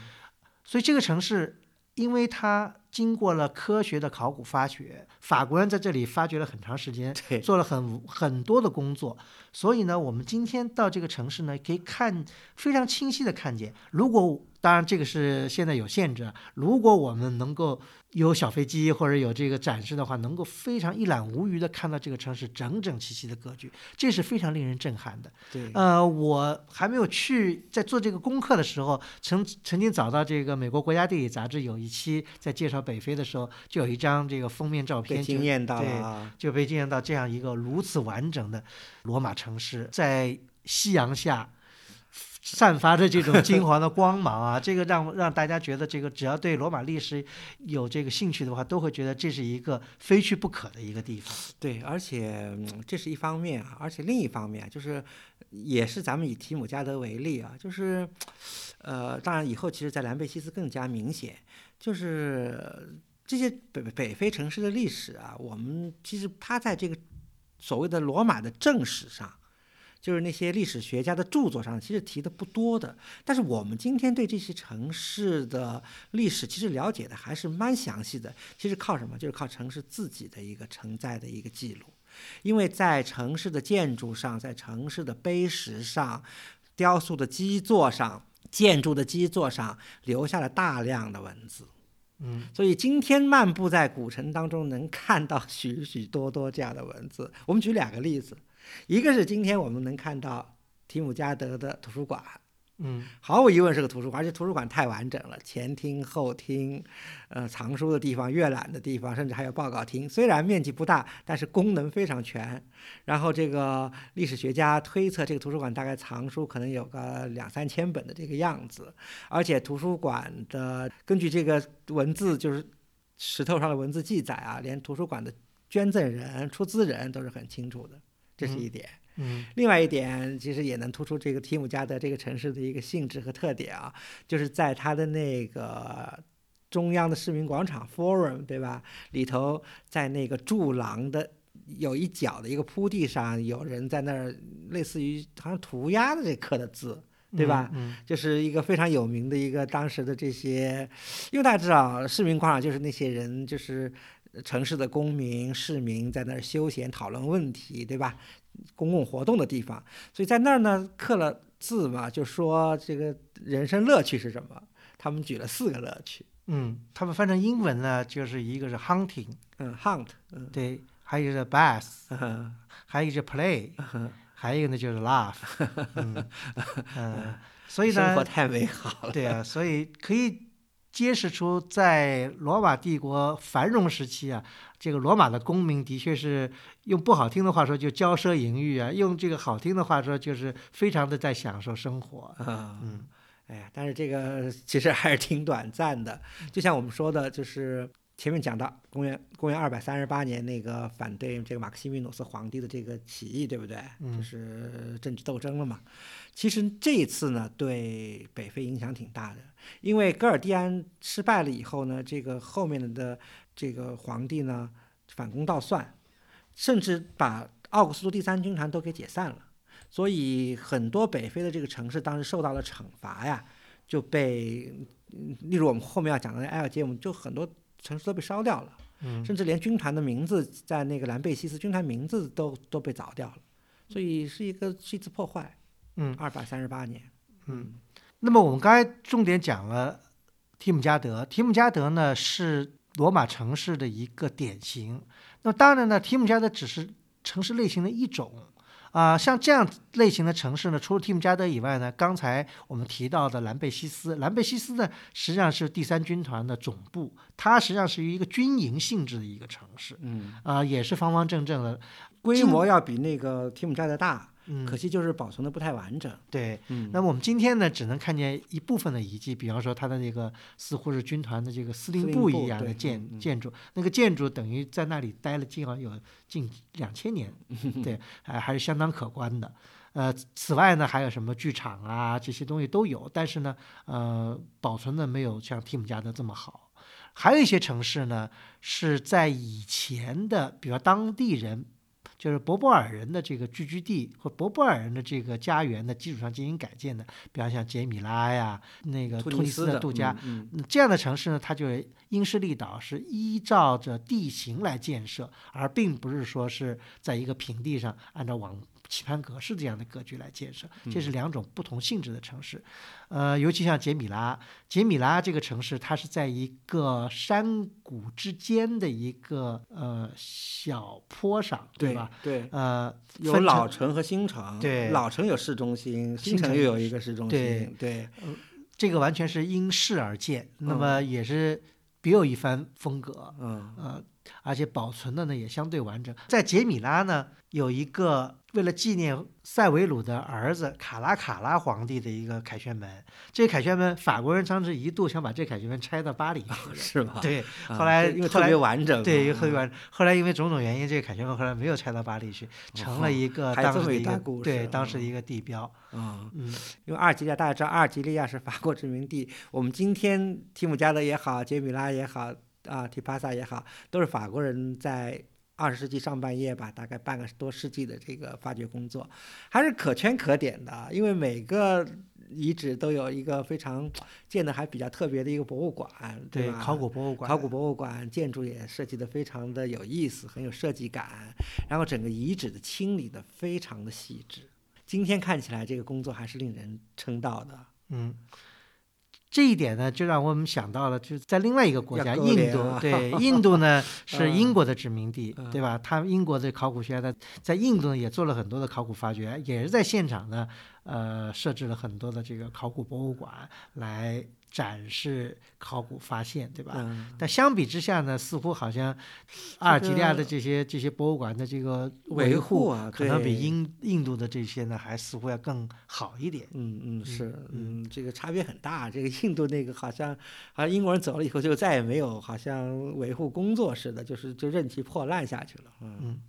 Speaker 2: 所以这个城市，因为它经过了科学的考古发掘，法国人在这里发掘了很长时间，
Speaker 1: 对，
Speaker 2: 做了很很多的工作，所以呢，我们今天到这个城市呢，可以看非常清晰的看见。如果当然这个是现在有限制，啊。如果我们能够有小飞机或者有这个展示的话，能够非常一览无余的看到这个城市整整齐齐的格局，这是非常令人震撼的。
Speaker 1: 对，
Speaker 2: 呃，我还没有去在做这个功课的时候，曾曾经找到这个美国国家地理杂志有一期在介绍北非的时候，就有一张这个封面照片，就
Speaker 1: 惊艳到
Speaker 2: 对
Speaker 1: 了啊，
Speaker 2: 就被惊艳到这样一个如此完整的罗马城市，在夕阳下，散发着这种金黄的光芒啊，这个让让大家觉得这个只要对罗马历史有这个兴趣的话，都会觉得这是一个非去不可的一个地方。
Speaker 1: 对，而且、这是一方面啊，而且另一方面就是，也是咱们以提姆加德为例啊，就是，呃，当然以后其实，在兰贝西斯更加明显，就是这些北北非城市的历史啊，我们其实它在这个所谓的罗马的正史上。就是那些历史学家的著作上，其实提的不多的。但是我们今天对这些城市的历史，其实了解的还是蛮详细的。其实靠什么？就是靠城市自己的一个承载的一个记录。因为在城市的建筑上，在城市的碑石上、雕塑的基座上、建筑的基座上，留下了大量的文字。
Speaker 2: 嗯，
Speaker 1: 所以今天漫步在古城当中，能看到许许多多这样的文字。我们举两个例子，一个是今天我们能看到提姆加德的图书馆，
Speaker 2: 嗯
Speaker 1: 毫无疑问是个图书馆，而且图书馆太完整了，前厅、后厅，呃，藏书的地方、阅览的地方，甚至还有报告厅。虽然面积不大，但是功能非常全。然后这个历史学家推测，这个图书馆大概藏书可能有个两三千本的这个样子，而且图书馆的根据这个文字，就是石头上的文字记载啊，连图书馆的捐赠人、出资人都是很清楚的，这是一点。
Speaker 2: 嗯
Speaker 1: 另外一点，其实也能突出这个提姆加德这个城市的一个性质和特点啊，就是在它的那个中央的市民广场 Forum，对吧？里头在那个柱廊的有一角的一个铺地上，有人在那儿类似于好像涂鸦的这刻的字，对吧？
Speaker 2: 嗯
Speaker 1: 就是一个非常有名的一个当时的这些，因为大家知道市民广场就是那些人，就是城市的公民、市民在那儿休闲讨论问题，对吧？公共活动的地方，所以在那儿呢刻了字嘛，就说这个人生乐趣是什么？他们举了四个乐趣，
Speaker 2: 嗯，他们翻成英文呢，就是一个是 hunting，
Speaker 1: 嗯，hunt，嗯。
Speaker 2: 对，还有一个是 bath，
Speaker 1: 嗯
Speaker 2: 还有一个是 play，还有一个呢就是 laugh，嗯嗯，所以呢
Speaker 1: 生活，太美好了，
Speaker 2: 对啊，所以可以揭示出，在罗马帝国繁荣时期啊，这个罗马的公民的确是用不好听的话说就骄奢淫欲啊，用这个好听的话说就是非常的在享受生活。
Speaker 1: 啊，
Speaker 2: 嗯。
Speaker 1: 哎呀，但是这个其实还是挺短暂的，就像我们说的，就是前面讲到公元公元二百三十八年那个反对这个马克西米努斯皇帝的这个起义，对不对？
Speaker 2: 嗯
Speaker 1: 就是政治斗争了嘛。其实这一次呢，对北非影响挺大的，因为戈尔蒂安失败了以后呢，这个后面的这个皇帝呢反攻倒算，甚至把奥古斯都第三军团都给解散了。所以很多北非的这个城市当时受到了惩罚呀，就被，嗯例如我们后面要讲的埃尔杰姆，就很多城市都被烧掉了，
Speaker 2: 嗯
Speaker 1: 甚至连军团的名字在那个兰贝西斯军团名字都都被凿掉了，所以是一个是一次破坏。
Speaker 2: 嗯
Speaker 1: 二百三十八年，
Speaker 2: 嗯。那么我们刚才重点讲了提姆加德，提姆加德呢是罗马城市的一个典型。那当然呢，提姆加德只是城市类型的一种。啊、像这样类型的城市呢，除了提姆加德以外呢，刚才我们提到的兰贝西斯，兰贝西斯呢实际上是第三军团的总部，它实际上是一个军营性质的一个城市，
Speaker 1: 嗯，
Speaker 2: 啊、也是方方正正的，
Speaker 1: 规模要比那个提姆加德大，
Speaker 2: 嗯，
Speaker 1: 可惜就是保存的不太完整。
Speaker 2: 对。
Speaker 1: 嗯，
Speaker 2: 那么我们今天呢，只能看见一部分的遗迹，比方说它的那个似乎是军团的这个司令
Speaker 1: 部
Speaker 2: 部一样的建建筑，那个建筑等于在那里待了近好有近两千年，对，还还是相当可观的。呃，此外呢，还有什么剧场啊这些东西都有，但是呢，呃，保存的没有像提姆家的这么好。还有一些城市呢，是在以前的，比如当地人就是博波尔人的这个聚居地或博波尔人的这个家园的基础上进行改建的，比方像杰米拉呀，那个
Speaker 1: 突
Speaker 2: 突尼斯的杜加，
Speaker 1: 嗯，嗯。
Speaker 2: 嗯这样的城市呢，它就是因势利导，是依照着地形来建设，而并不是说是在一个平地上按照往棋盘格式这样的格局来建设，这是两种不同性质的城市。呃，尤其像杰米拉，杰米拉这个城市，它是在一个山谷之间的一个呃小坡上，
Speaker 1: 对
Speaker 2: 吧？？
Speaker 1: 对，
Speaker 2: 呃，
Speaker 1: 有
Speaker 2: 分
Speaker 1: 老城和新城，
Speaker 2: 对
Speaker 1: 老城有市中心，新
Speaker 2: 新城
Speaker 1: 城又有一个市中
Speaker 2: 对
Speaker 1: 心，对，
Speaker 2: 这个完全是因势而建，那么也是别有一番风格。
Speaker 1: 嗯，
Speaker 2: 呃，而且保存的呢也相对完整。在杰米拉呢有一个为了纪念塞维鲁的儿子卡拉卡拉皇帝的一个凯旋门，这个凯旋门法国人当时一度想把这凯旋门拆到巴黎去，
Speaker 1: 是吧？
Speaker 2: 对，
Speaker 1: 啊
Speaker 2: 后来
Speaker 1: 因为特别完整嘛，
Speaker 2: 对，一个特别
Speaker 1: 啊
Speaker 2: 完。后来因为种种原因，这个凯旋门后来没有拆到巴黎去，成了一个当时的一个
Speaker 1: 段故事
Speaker 2: 对当时
Speaker 1: 啊
Speaker 2: 的一个地标。
Speaker 1: 嗯，
Speaker 2: 嗯，
Speaker 1: 因为阿尔及利亚大家知道，阿尔及利亚是法国殖民地。我们今天提姆加德也好，杰米拉也好，啊，提帕萨也好，都是法国人在二十世纪上半叶吧，大概半个多世纪的这个发掘工作，还是可圈可点的。因为每个遗址都有一个非常建的还比较特别的一个博物馆，
Speaker 2: 对，
Speaker 1: 吧？
Speaker 2: 考古博物馆，
Speaker 1: 考古博物馆建筑也设计的非常的有意思，很有设计感，然后整个遗址的清理的非常的细致。今天看起来这个工作还是令人称道的。
Speaker 2: 嗯，这一点呢，就让我们想到了，就是在另外一个国家，印度。对，印度呢是
Speaker 1: 嗯
Speaker 2: 英国的殖民地，
Speaker 1: 嗯
Speaker 2: 对吧？他们英国的考古学家在在印度呢也做了很多的考古发掘，也是在现场呢，呃，设置了很多的这个考古博物馆来展示考古发现，对吧？
Speaker 1: 嗯，
Speaker 2: 但相比之下呢，似乎好像阿尔及利亚的这些这些博物馆的这个
Speaker 1: 维
Speaker 2: 护
Speaker 1: 护啊
Speaker 2: 可能比
Speaker 1: 英
Speaker 2: 印印度的这些呢，还似乎要更好一点。
Speaker 1: 嗯嗯是
Speaker 2: 嗯
Speaker 1: 嗯，这个差别很大。这个印度那个好像，好像英国人走了以后就再也没有好像维护工作似的，就是就任其破烂下去了。嗯
Speaker 2: 嗯，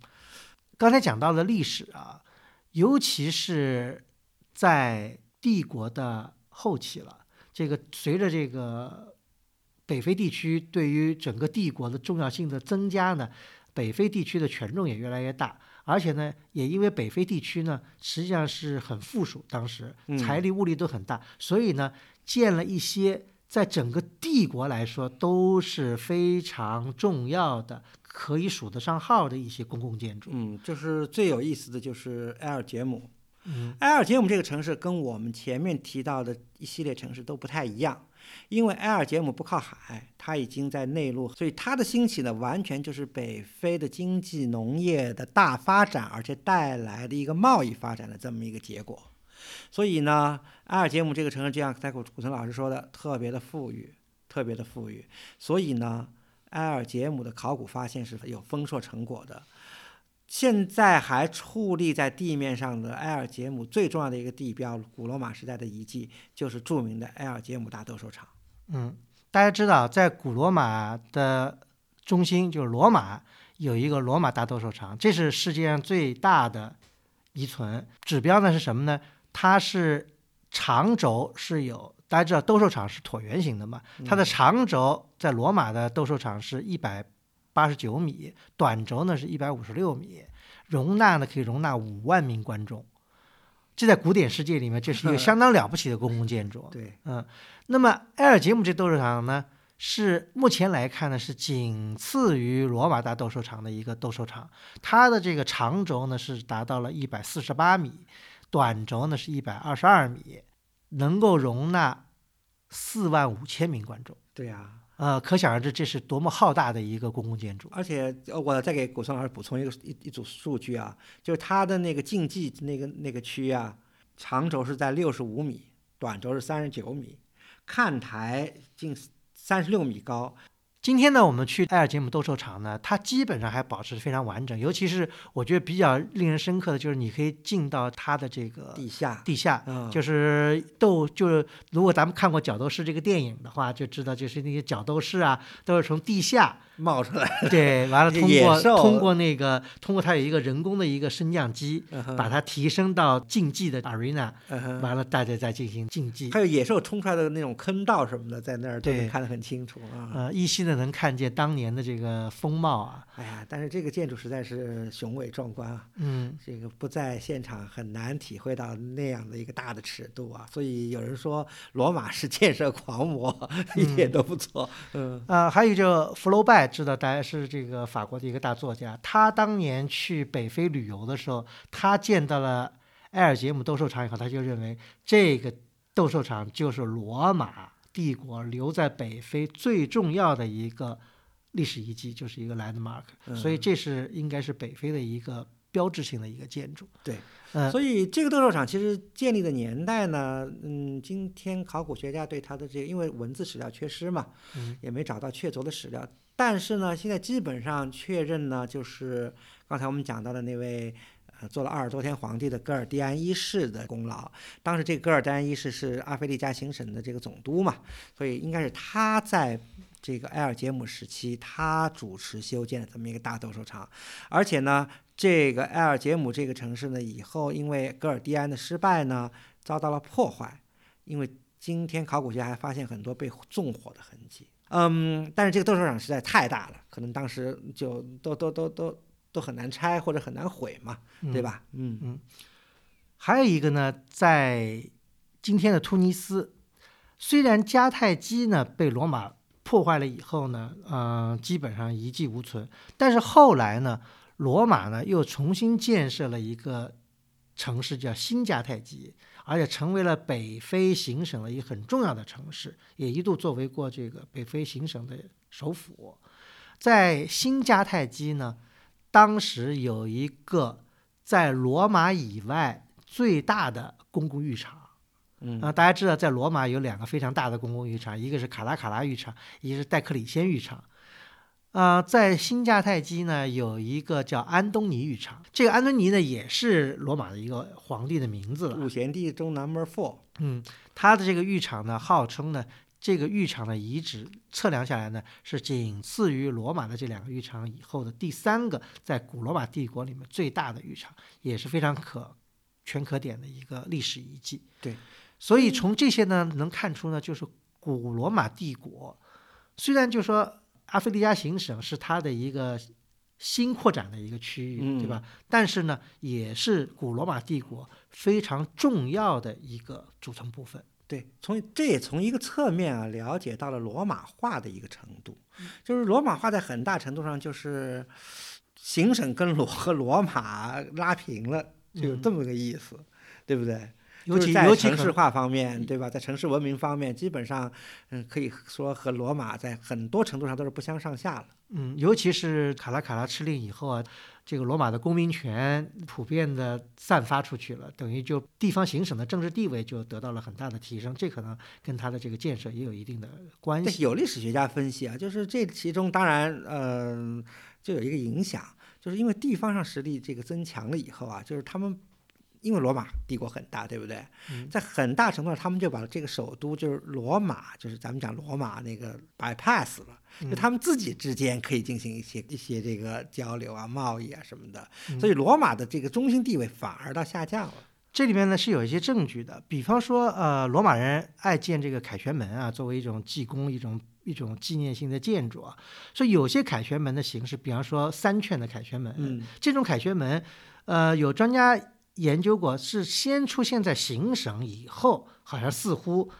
Speaker 2: 刚才讲到了历史啊，尤其是在帝国的后期了，这个随着这个北非地区对于整个帝国的重要性的增加呢，北非地区的权重也越来越大。而且呢，也因为北非地区呢，实际上是很富庶，当时
Speaker 1: 嗯
Speaker 2: 财力物力都很大，所以呢，建了一些在整个帝国来说都是非常重要的、可以数得上号的一些公共建筑。
Speaker 1: 嗯，就是最有意思的就是埃尔杰姆。埃尔杰姆这个城市跟我们前面提到的一系列城市都不太一样，因为埃尔杰姆不靠海，它已经在内陆，所以它的兴起呢，完全就是北非的经济农业的大发展，而且带来的一个贸易发展的这么一个结果。所以呢，埃尔杰姆这个城市，就像才古古村老师说的，特别的富裕，特别的富裕。所以呢，埃尔杰姆的考古发现是有丰硕成果的。现在还矗立在地面上的埃尔杰姆最重要的一个地标，古罗马时代的遗迹，就是著名的埃尔杰姆大斗兽场。
Speaker 2: 嗯，大家知道，在古罗马的中心就是罗马有一个罗马大斗兽场，这是世界上最大的遗存。指标呢是什么呢？它是长轴是有，大家知道斗兽场是椭圆形的嘛，它的长轴在罗马的斗兽场是一百八十九米，短轴呢是一百五十六米，容纳呢可以容纳五万名观众。这在古典世界里面，这是一个相当了不起的公共建筑。
Speaker 1: 对，
Speaker 2: 嗯，那么埃尔杰姆这斗兽场呢，是目前来看呢是仅次于罗马大斗兽场的一个斗兽场，它的这个长轴呢是达到了一百四十八米，短轴呢是一百二十二米，能够容纳四万五千名观众。
Speaker 1: 对呀、
Speaker 2: 呃，可想而知这是多么浩大的一个公共建筑。
Speaker 1: 而且我再给古松老师补充一个一一组数据啊，就是它的那个竞技那个那个区啊，长轴是在六十五米，短轴是三十九米，看台近三十六米高。
Speaker 2: 今天呢，我们去埃尔杰姆斗兽场呢，它基本上还保持非常完整，尤其是我觉得比较令人深刻的就是你可以进到它的这个
Speaker 1: 地下，
Speaker 2: 地下，
Speaker 1: 嗯。
Speaker 2: 就是斗，就是如果咱们看过《角斗士》这个电影的话，就知道就是那些角斗士啊，都是从地下，
Speaker 1: 冒出来，
Speaker 2: 对，完了通过通过那个通过它有一个人工的一个升降机，
Speaker 1: 嗯
Speaker 2: 把它提升到竞技的 arena，
Speaker 1: 嗯
Speaker 2: 完了大家再进行竞技。
Speaker 1: 还有野兽冲出来的那种坑道什么的，在那儿都能
Speaker 2: 对。
Speaker 1: 看得很清楚啊。
Speaker 2: 呃，依稀的能看见当年的这个风貌啊，
Speaker 1: 哎呀，但是这个建筑实在是雄伟壮观啊，
Speaker 2: 嗯，
Speaker 1: 这个不在现场很难体会到那样的一个大的尺度啊。所以有人说罗马是建设狂魔，一点都不错。嗯
Speaker 2: 啊，还有就福楼拜，知道大家是这个法国的一个大作家，他当年去北非旅游的时候，他见到了埃尔杰姆斗兽场以后，他就认为这个斗兽场就是罗马帝国留在北非最重要的一个历史遗迹，就是一个 landmark，、
Speaker 1: 嗯
Speaker 2: 所以这是应该是北非的一个标志性的一个建筑。
Speaker 1: 对，
Speaker 2: 嗯，
Speaker 1: 所以这个斗兽场其实建立的年代呢，嗯，今天考古学家对它的这个，因为文字史料缺失嘛，
Speaker 2: 嗯
Speaker 1: 也没找到确凿的史料。但是呢，现在基本上确认呢，就是刚才我们讲到的那位。做了二十多天皇帝的噶尔迪安一世的功劳。当时这个噶尔迪安一世是阿非利加行省的这个总督嘛，所以应该是他在这个埃尔杰姆时期，他主持修建的这么一个大斗兽场。而且呢，这个埃尔杰姆这个城市呢，以后因为噶尔迪安的失败呢，遭到了破坏。因为今天考古学还发现很多被纵火的痕迹。嗯，但是这个斗兽场实在太大了，可能当时就都都都都都很难拆或者很难毁嘛，对吧？嗯嗯
Speaker 2: 还有一个呢，在今天的突尼斯，虽然迦太基呢被罗马破坏了以后呢，嗯、基本上一迹无存，但是后来呢，罗马呢又重新建设了一个城市，叫新迦太基，而且成为了北非行省的一个很重要的城市，也一度作为过这个北非行省的首府。在新迦太基呢，当时有一个在罗马以外最大的公共浴场。
Speaker 1: 嗯
Speaker 2: 啊，大家知道，在罗马有两个非常大的公共浴场，一个是卡拉卡拉浴场，一个是戴克里先浴场。啊、在新迦太基呢，有一个叫安东尼浴场。这个安东尼呢，也是罗马的一个皇帝的名字了。
Speaker 1: 五贤帝中 Number Four，
Speaker 2: 嗯，他的这个浴场呢，号称呢，这个浴场的遗址测量下来呢，是仅次于罗马的这两个浴场以后的第三个在古罗马帝国里面最大的浴场，也是非常可圈可点的一个历史遗迹。
Speaker 1: 对，
Speaker 2: 所以从这些呢，能看出呢，就是古罗马帝国虽然就说阿非利加行省是它的一个新扩展的一个区域，对吧？但是呢，也是古罗马帝国非常重要的一个组成部分。
Speaker 1: 对，从这也从一个侧面啊了解到了罗马化的一个程度，就是罗马化在很大程度上就是行省跟罗和罗马拉平了，就有这么个意思，对不对？
Speaker 2: 尤其
Speaker 1: 在
Speaker 2: 尤其可
Speaker 1: 城市化方面，对吧？在城市文明方面，基本上，嗯，可以说和罗马在很多程度上都是不相上下了。
Speaker 2: 嗯，尤其是卡拉卡拉敕令以后啊，这个罗马的公民权普遍的散发出去了，等于就地方行省的政治地位就得到了很大的提升，这可能跟它的这个建设也有一定的关，系。
Speaker 1: 有历史学家分析啊，就是这其中当然，呃，就有一个影响，就是因为地方上实力这个增强了以后啊，就是他们因为罗马帝国很大，对不对？
Speaker 2: 嗯
Speaker 1: 在很大程度上，他们就把这个首都就是罗马，就是咱们讲罗马那个 bypass 了，就
Speaker 2: 嗯
Speaker 1: 他们自己之间可以进行一些一些这个交流啊、贸易啊什么的，
Speaker 2: 嗯
Speaker 1: 所以罗马的这个中心地位反而到下降了。
Speaker 2: 这里面呢是有一些证据的，比方说，呃，罗马人爱建这个凯旋门啊，作为一种祭功、一种一种纪念性的建筑啊。所以有些凯旋门的形式，比方说三圈的凯旋门，
Speaker 1: 嗯
Speaker 2: 这种凯旋门，呃，有专家研究过，是先出现在行省以后，好像似乎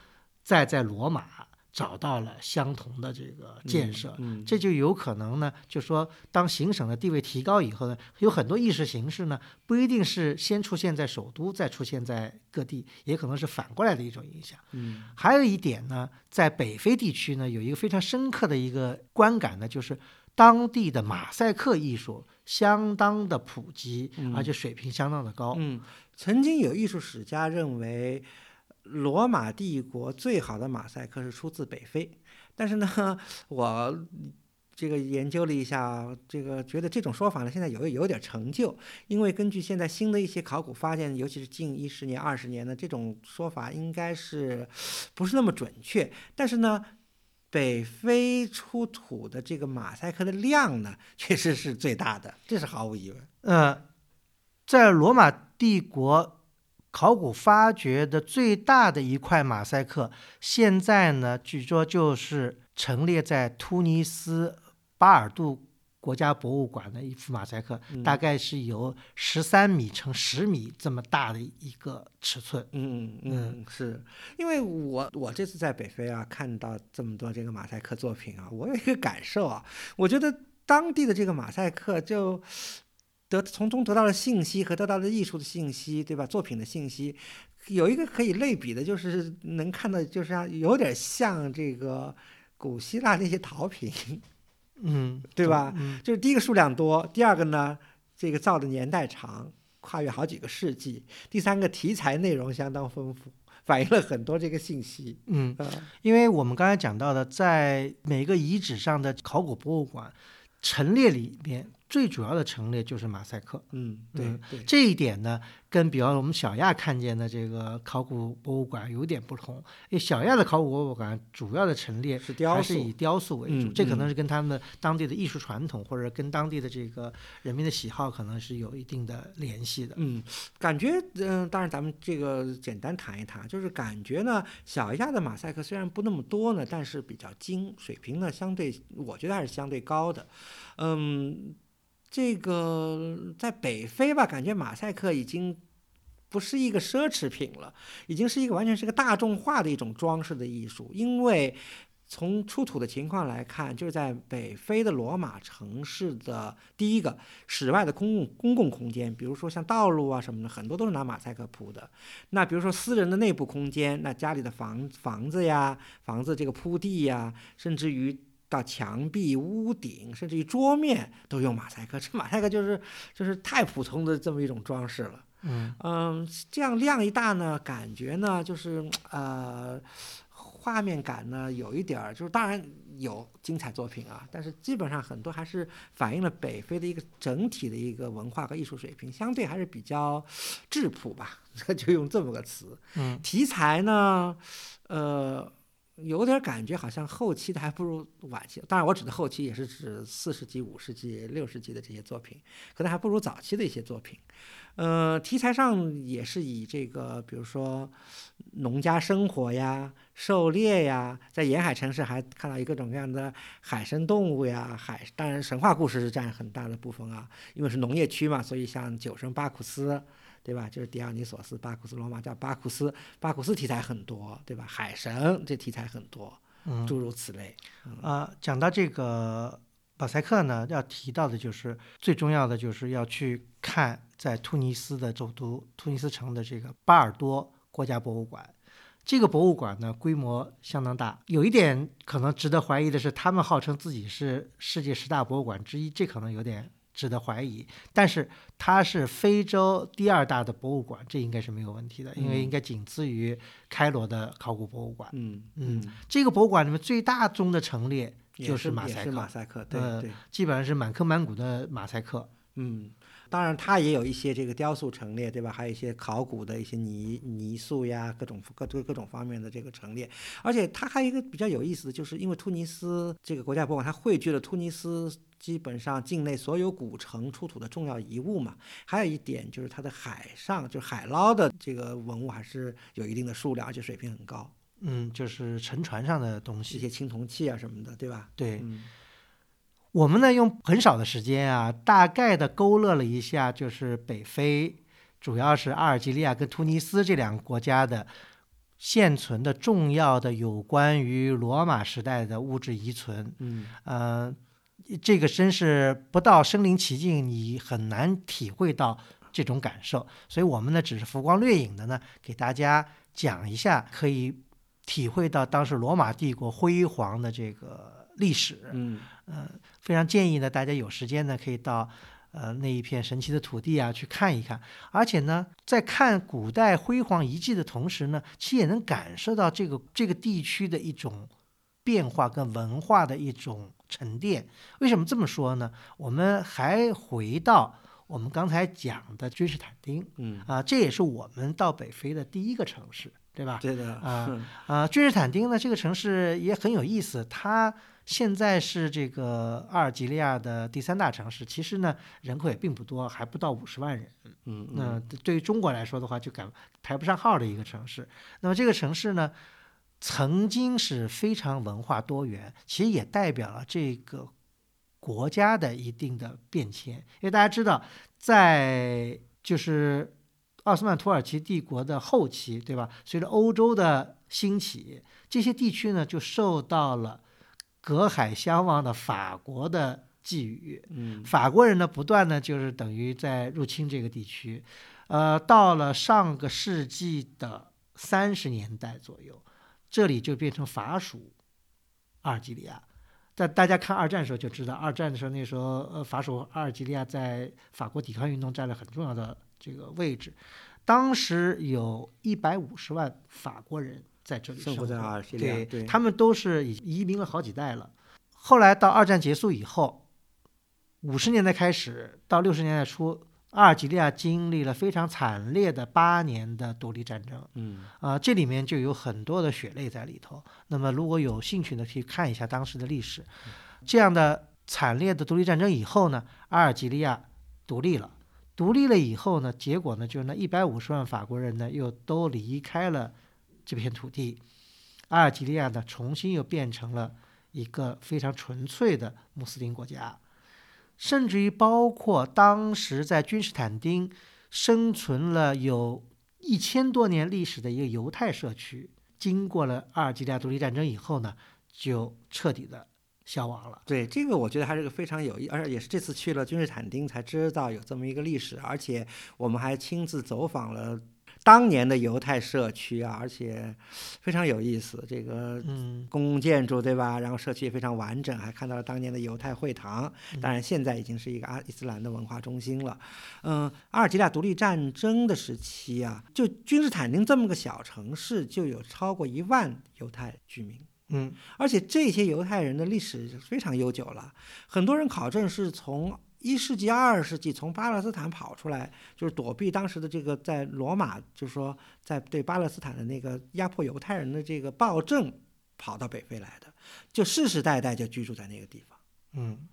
Speaker 2: 再在罗马找到了相同的这个建设。
Speaker 1: 嗯，
Speaker 2: 这就有可能呢，就说当行省的地位提高以后呢，有很多意识形式呢，不一定是先出现在首都，再出现在各地，也可能是反过来的一种影响。
Speaker 1: 嗯
Speaker 2: 还有一点呢，在北非地区呢，有一个非常深刻的一个观感呢，就是当地的马赛克艺术相当的普及，
Speaker 1: 嗯
Speaker 2: 而且水平相当的高。
Speaker 1: 嗯，曾经有艺术史家认为，罗马帝国最好的马赛克是出自北非，但是呢，我这个研究了一下，这个觉得这种说法呢，现在有有点成就，因为根据现在新的一些考古发现，尤其是近一十年、二十年的这种说法，应该是不是那么准确，但是呢。北非出土的这个马赛克的量呢，确实是最大的，这是毫无疑问。
Speaker 2: 呃，在罗马帝国考古发掘的最大的一块马赛克，现在呢，据说就是陈列在突尼斯巴尔杜国家博物馆的一幅马赛克，
Speaker 1: 嗯
Speaker 2: 大概是有十三米乘十米这么大的一个尺寸。
Speaker 1: 嗯嗯，是因为我我这次在北非啊，看到这么多这个马赛克作品啊，我有一个感受啊，我觉得当地的这个马赛克就得从中得到了信息和得到了艺术的信息，对吧？作品的信息有一个可以类比的，就是能看到，就是啊有点像这个古希腊那些陶瓶，
Speaker 2: 嗯，
Speaker 1: 对吧？
Speaker 2: 嗯
Speaker 1: 就是第一个数量多，第二个呢，这个造的年代长，跨越好几个世纪；第三个题材内容相当丰富，反映了很多这个信息。
Speaker 2: 嗯，
Speaker 1: 啊，
Speaker 2: 因为我们刚才讲到的，在每个遗址上的考古博物馆陈列里面，最主要的陈列就是马赛克。
Speaker 1: 嗯，对
Speaker 2: 嗯
Speaker 1: 对，
Speaker 2: 这一点呢，跟比方我们小亚看见的这个考古博物馆有点不同。因为小亚的考古博物馆主要的陈列
Speaker 1: 是雕塑
Speaker 2: 还是以雕塑为主，
Speaker 1: 嗯
Speaker 2: 这可能
Speaker 1: 嗯
Speaker 2: 是跟他们的当地的艺术传统或者跟当地的这个人民的喜好可能是有一定的联系的。
Speaker 1: 嗯，感觉嗯、当然咱们这个简单谈一谈，就是感觉呢，小亚的马赛克虽然不那么多呢，但是比较精，水平呢相对，我觉得还是相对高的。嗯，这个在北非吧，感觉马赛克已经不是一个奢侈品了，已经是一个完全是个大众化的一种装饰的艺术，因为。从出土的情况来看，就是在北非的罗马城市的第一个室外的公共公共空间，比如说像道路啊什么的，很多都是拿马赛克铺的。那比如说私人的内部空间，那家里的房房子呀、房子这个铺地呀，甚至于到墙壁、屋顶，甚至于桌面都用马赛克。这马赛克就是就是太普通的这么一种装饰了。
Speaker 2: 嗯
Speaker 1: 嗯，这样量一大呢，感觉呢就是呃，画面感呢有一点儿，就是当然有精彩作品啊，但是基本上很多还是反映了北非的一个整体的一个文化和艺术水平，相对还是比较质朴吧，就用这么个词。
Speaker 2: 嗯
Speaker 1: 题材呢，呃。有点感觉，好像后期的还不如晚期。当然，我指的后期也是指四世纪、五世纪、六世纪的这些作品，可能还不如早期的一些作品。呃，题材上也是以这个，比如说农家生活呀、狩猎呀，在沿海城市还看到一各种各样的海生动物呀，海当然神话故事是占很大的部分啊，因为是农业区嘛，所以像酒神巴库斯，对吧？就是狄奥尼索斯，巴库斯罗马叫巴库斯，巴库斯题材很多，对吧？海神这题材很多，
Speaker 2: 嗯
Speaker 1: 诸如此类。
Speaker 2: 啊、讲到这个马赛克呢，要提到的就是最重要的就是要去看在突尼斯的首都突尼斯城的这个巴尔多国家博物馆。这个博物馆呢，规模相当大。有一点可能值得怀疑的是，他们号称自己是世界十大博物馆之一，这可能有点值得怀疑。但是它是非洲第二大的博物馆，这应该是没有问题的，因为
Speaker 1: 嗯
Speaker 2: 应该仅次于开罗的考古博物馆。
Speaker 1: 嗯
Speaker 2: 嗯，这个博物馆里面最大宗的陈列就是马赛克
Speaker 1: 马赛克，对
Speaker 2: 呃
Speaker 1: 对。
Speaker 2: 基本上是满坑满谷的马赛克。
Speaker 1: 嗯，当然它也有一些这个雕塑陈列，对吧？还有一些考古的一些泥泥塑呀，各种各各各种方面的这个陈列。而且它还有一个比较有意思的，就是因为突尼斯这个国家博物馆，它汇聚了突尼斯基本上境内所有古城出土的重要遗物嘛。还有一点就是它的海上就是海捞的这个文物还是有一定的数量，而且水平很高，
Speaker 2: 嗯，就是沉船上的东西一。
Speaker 1: 些青铜器啊什么的，对吧？
Speaker 2: 对，
Speaker 1: 嗯
Speaker 2: 我们呢用很少的时间啊，大概的勾勒了一下，就是北非，主要是阿尔及利亚跟突尼斯这两个国家的现存的重要的有关于罗马时代的物质遗存。
Speaker 1: 嗯
Speaker 2: 呃，这个真是不到身临其境，你很难体会到这种感受。所以我们呢，只是浮光掠影的呢，给大家讲一下，可以体会到当时罗马帝国辉煌的这个历史。
Speaker 1: 嗯
Speaker 2: 呃，非常建议呢，大家有时间呢，可以到呃那一片神奇的土地啊去看一看。而且呢，在看古代辉煌遗迹的同时呢，其实也能感受到这个这个地区的一种变化跟文化的一种沉淀。为什么这么说呢？我们还回到我们刚才讲的君士坦丁
Speaker 1: 嗯，
Speaker 2: 啊、这也是我们到北非的第一个城市，对吧？
Speaker 1: 对的
Speaker 2: 啊
Speaker 1: 嗯
Speaker 2: 啊，君士坦丁呢，这个城市也很有意思，它现在是这个阿尔及利亚的第三大城市，其实呢人口也并不多，还不到五十万人。
Speaker 1: 嗯
Speaker 2: 那对于中国来说的话，就赶排不上号的一个城市。那么这个城市呢，曾经是非常文化多元，其实也代表了这个国家的一定的变迁。因为大家知道，在就是奥斯曼土耳其帝国的后期，对吧？随着欧洲的兴起，这些地区呢就受到了隔海相望的法国的寄语。
Speaker 1: 嗯
Speaker 2: 法国人呢，不断呢就是等于在入侵这个地区，呃，到了上个世纪的三十年代左右，这里就变成法属阿尔及利亚。在大家看二战的时候就知道，二战的时候那时候呃法属阿尔及利亚在法国抵抗运动占了很重要的这个位置，当时有一百五十万法国人在这里生活，
Speaker 1: 在阿尔及利亚，
Speaker 2: 他们都是已移民了好几代了。后来到二战结束以后，五十年代开始到六十年代初，阿尔及利亚经历了非常惨烈的八年的独立战争。
Speaker 1: 嗯
Speaker 2: 啊、这里面就有很多的血泪在里头。那么如果有兴趣呢，可以看一下当时的历史。这样的惨烈的独立战争以后呢，阿尔及利亚独立了。独立了以后呢，结果呢，就是那一百五十万法国人呢，又都离开了这片土地。阿尔及利亚呢，重新又变成了一个非常纯粹的穆斯林国家，甚至于包括当时在君士坦丁生存了有一千多年历史的一个犹太社区，经过了阿尔及利亚独立战争以后呢，就彻底的消亡了。
Speaker 1: 对，这个我觉得还是个非常有意，而且也是这次去了君士坦丁才知道有这么一个历史，而且我们还亲自走访了当年的犹太社区啊，而且非常有意思。这个
Speaker 2: 嗯
Speaker 1: 公共建筑对吧？然后社区也非常完整，还看到了当年的犹太会堂。当然，现在已经是一个阿伊斯兰的文化中心了。嗯，阿尔及利亚独立战争的时期啊，就君士坦丁这么个小城市，就有超过一万犹太居民。
Speaker 2: 嗯
Speaker 1: 而且这些犹太人的历史非常悠久了，很多人考证是从一世纪、二世纪从巴勒斯坦跑出来，就是躲避当时的这个在罗马，就是说在对巴勒斯坦的那个压迫犹太人的这个暴政，跑到北非来的，就世世代代就居住在那个地方。
Speaker 2: 嗯，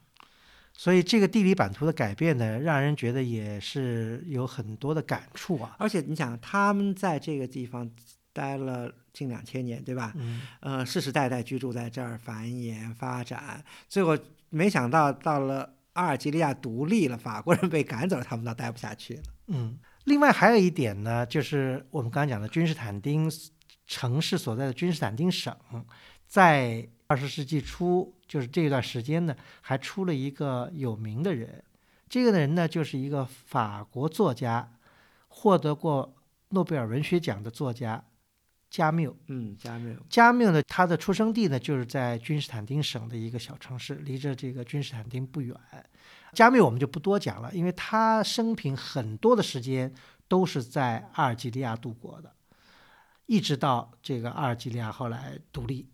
Speaker 2: 所以这个地理版图的改变呢，让人觉得也是有很多的感触啊。
Speaker 1: 而且你想，他们在这个地方待了近两千年，对吧？
Speaker 2: 嗯
Speaker 1: 呃，世世代代居住在这儿，繁衍发展，最后没想到到了阿尔及利亚独立了，法国人被赶走了，他们倒待不下去了。
Speaker 2: 嗯，另外还有一点呢，就是我们刚刚讲的君士坦丁城市所在的君士坦丁省，在二十世纪初，就是这段时间呢，还出了一个有名的人。这个人呢，就是一个法国作家，获得过诺贝尔文学奖的作家加缪。
Speaker 1: 嗯，加缪。
Speaker 2: 加缪呢，他的出生地呢就是在君士坦丁省的一个小城市，离着这个君士坦丁不远。加缪我们就不多讲了，因为他生平很多的时间都是在阿尔及利亚度过的，一直到这个阿尔及利亚后来独立。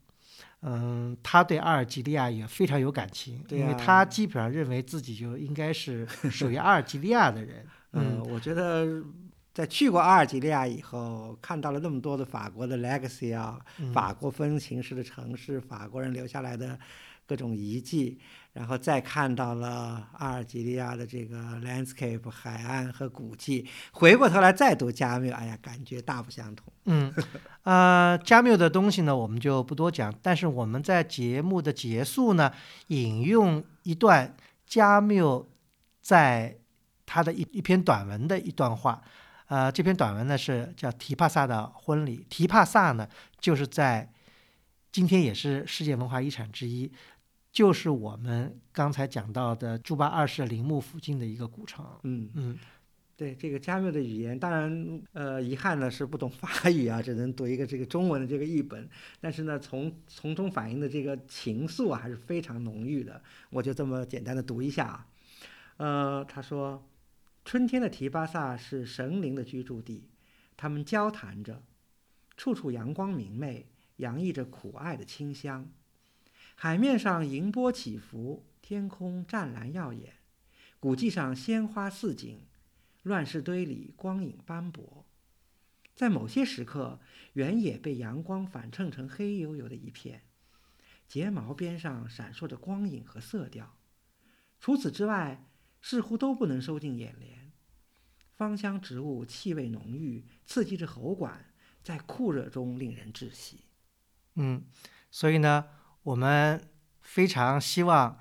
Speaker 2: 嗯，他对阿尔及利亚也非常有感情，因为他基本上认为自己就应该是属于阿尔及利亚的人。
Speaker 1: 嗯，我觉得在去过阿尔及利亚以后，看到了那么多的法国的 legacy 啊，
Speaker 2: 嗯
Speaker 1: 法国风情式的城市，法国人留下来的各种遗迹，然后再看到了阿尔及利亚的这个 landscape 海岸和古迹，回过头来再读加缪，哎呀，感觉大不相同。
Speaker 2: 嗯，呃，加缪的东西呢，我们就不多讲。但是我们在节目的结束呢，引用一段加缪在他的一一篇短文的一段话。呃，这篇短文呢是叫《提帕萨的婚礼》。提帕萨呢，就是在今天也是世界文化遗产之一，就是我们刚才讲到的朱巴二世陵墓附近的一个古城。
Speaker 1: 嗯，
Speaker 2: 嗯
Speaker 1: 对这个加缪的语言，当然，呃，遗憾呢是不懂法语啊，只能读一个这个中文的这个译本。但是呢，从从中反映的这个情愫啊，还是非常浓郁的。我就这么简单的读一下啊。呃，他说，春天的提巴萨是神灵的居住地，他们交谈着，处处阳光明媚，洋溢着苦爱的清香。海面上银波起伏，天空湛蓝耀眼，古迹上鲜花似锦。乱石堆里光影斑驳，在某些时刻，原野被阳光反衬成黑黝黝的一片，睫毛边上闪烁着光影和色调。除此之外，似乎都不能收进眼帘。芳香植物气味浓郁，刺激着喉管，在酷热中令人窒息。
Speaker 2: 嗯，所以呢，我们非常希望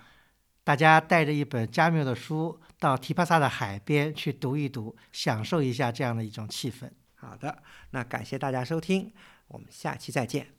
Speaker 2: 大家带着一本加缪的书到提帕萨的海边去读一读，享受一下这样的一种气氛。
Speaker 1: 好的，那感谢大家收听，我们下期再见。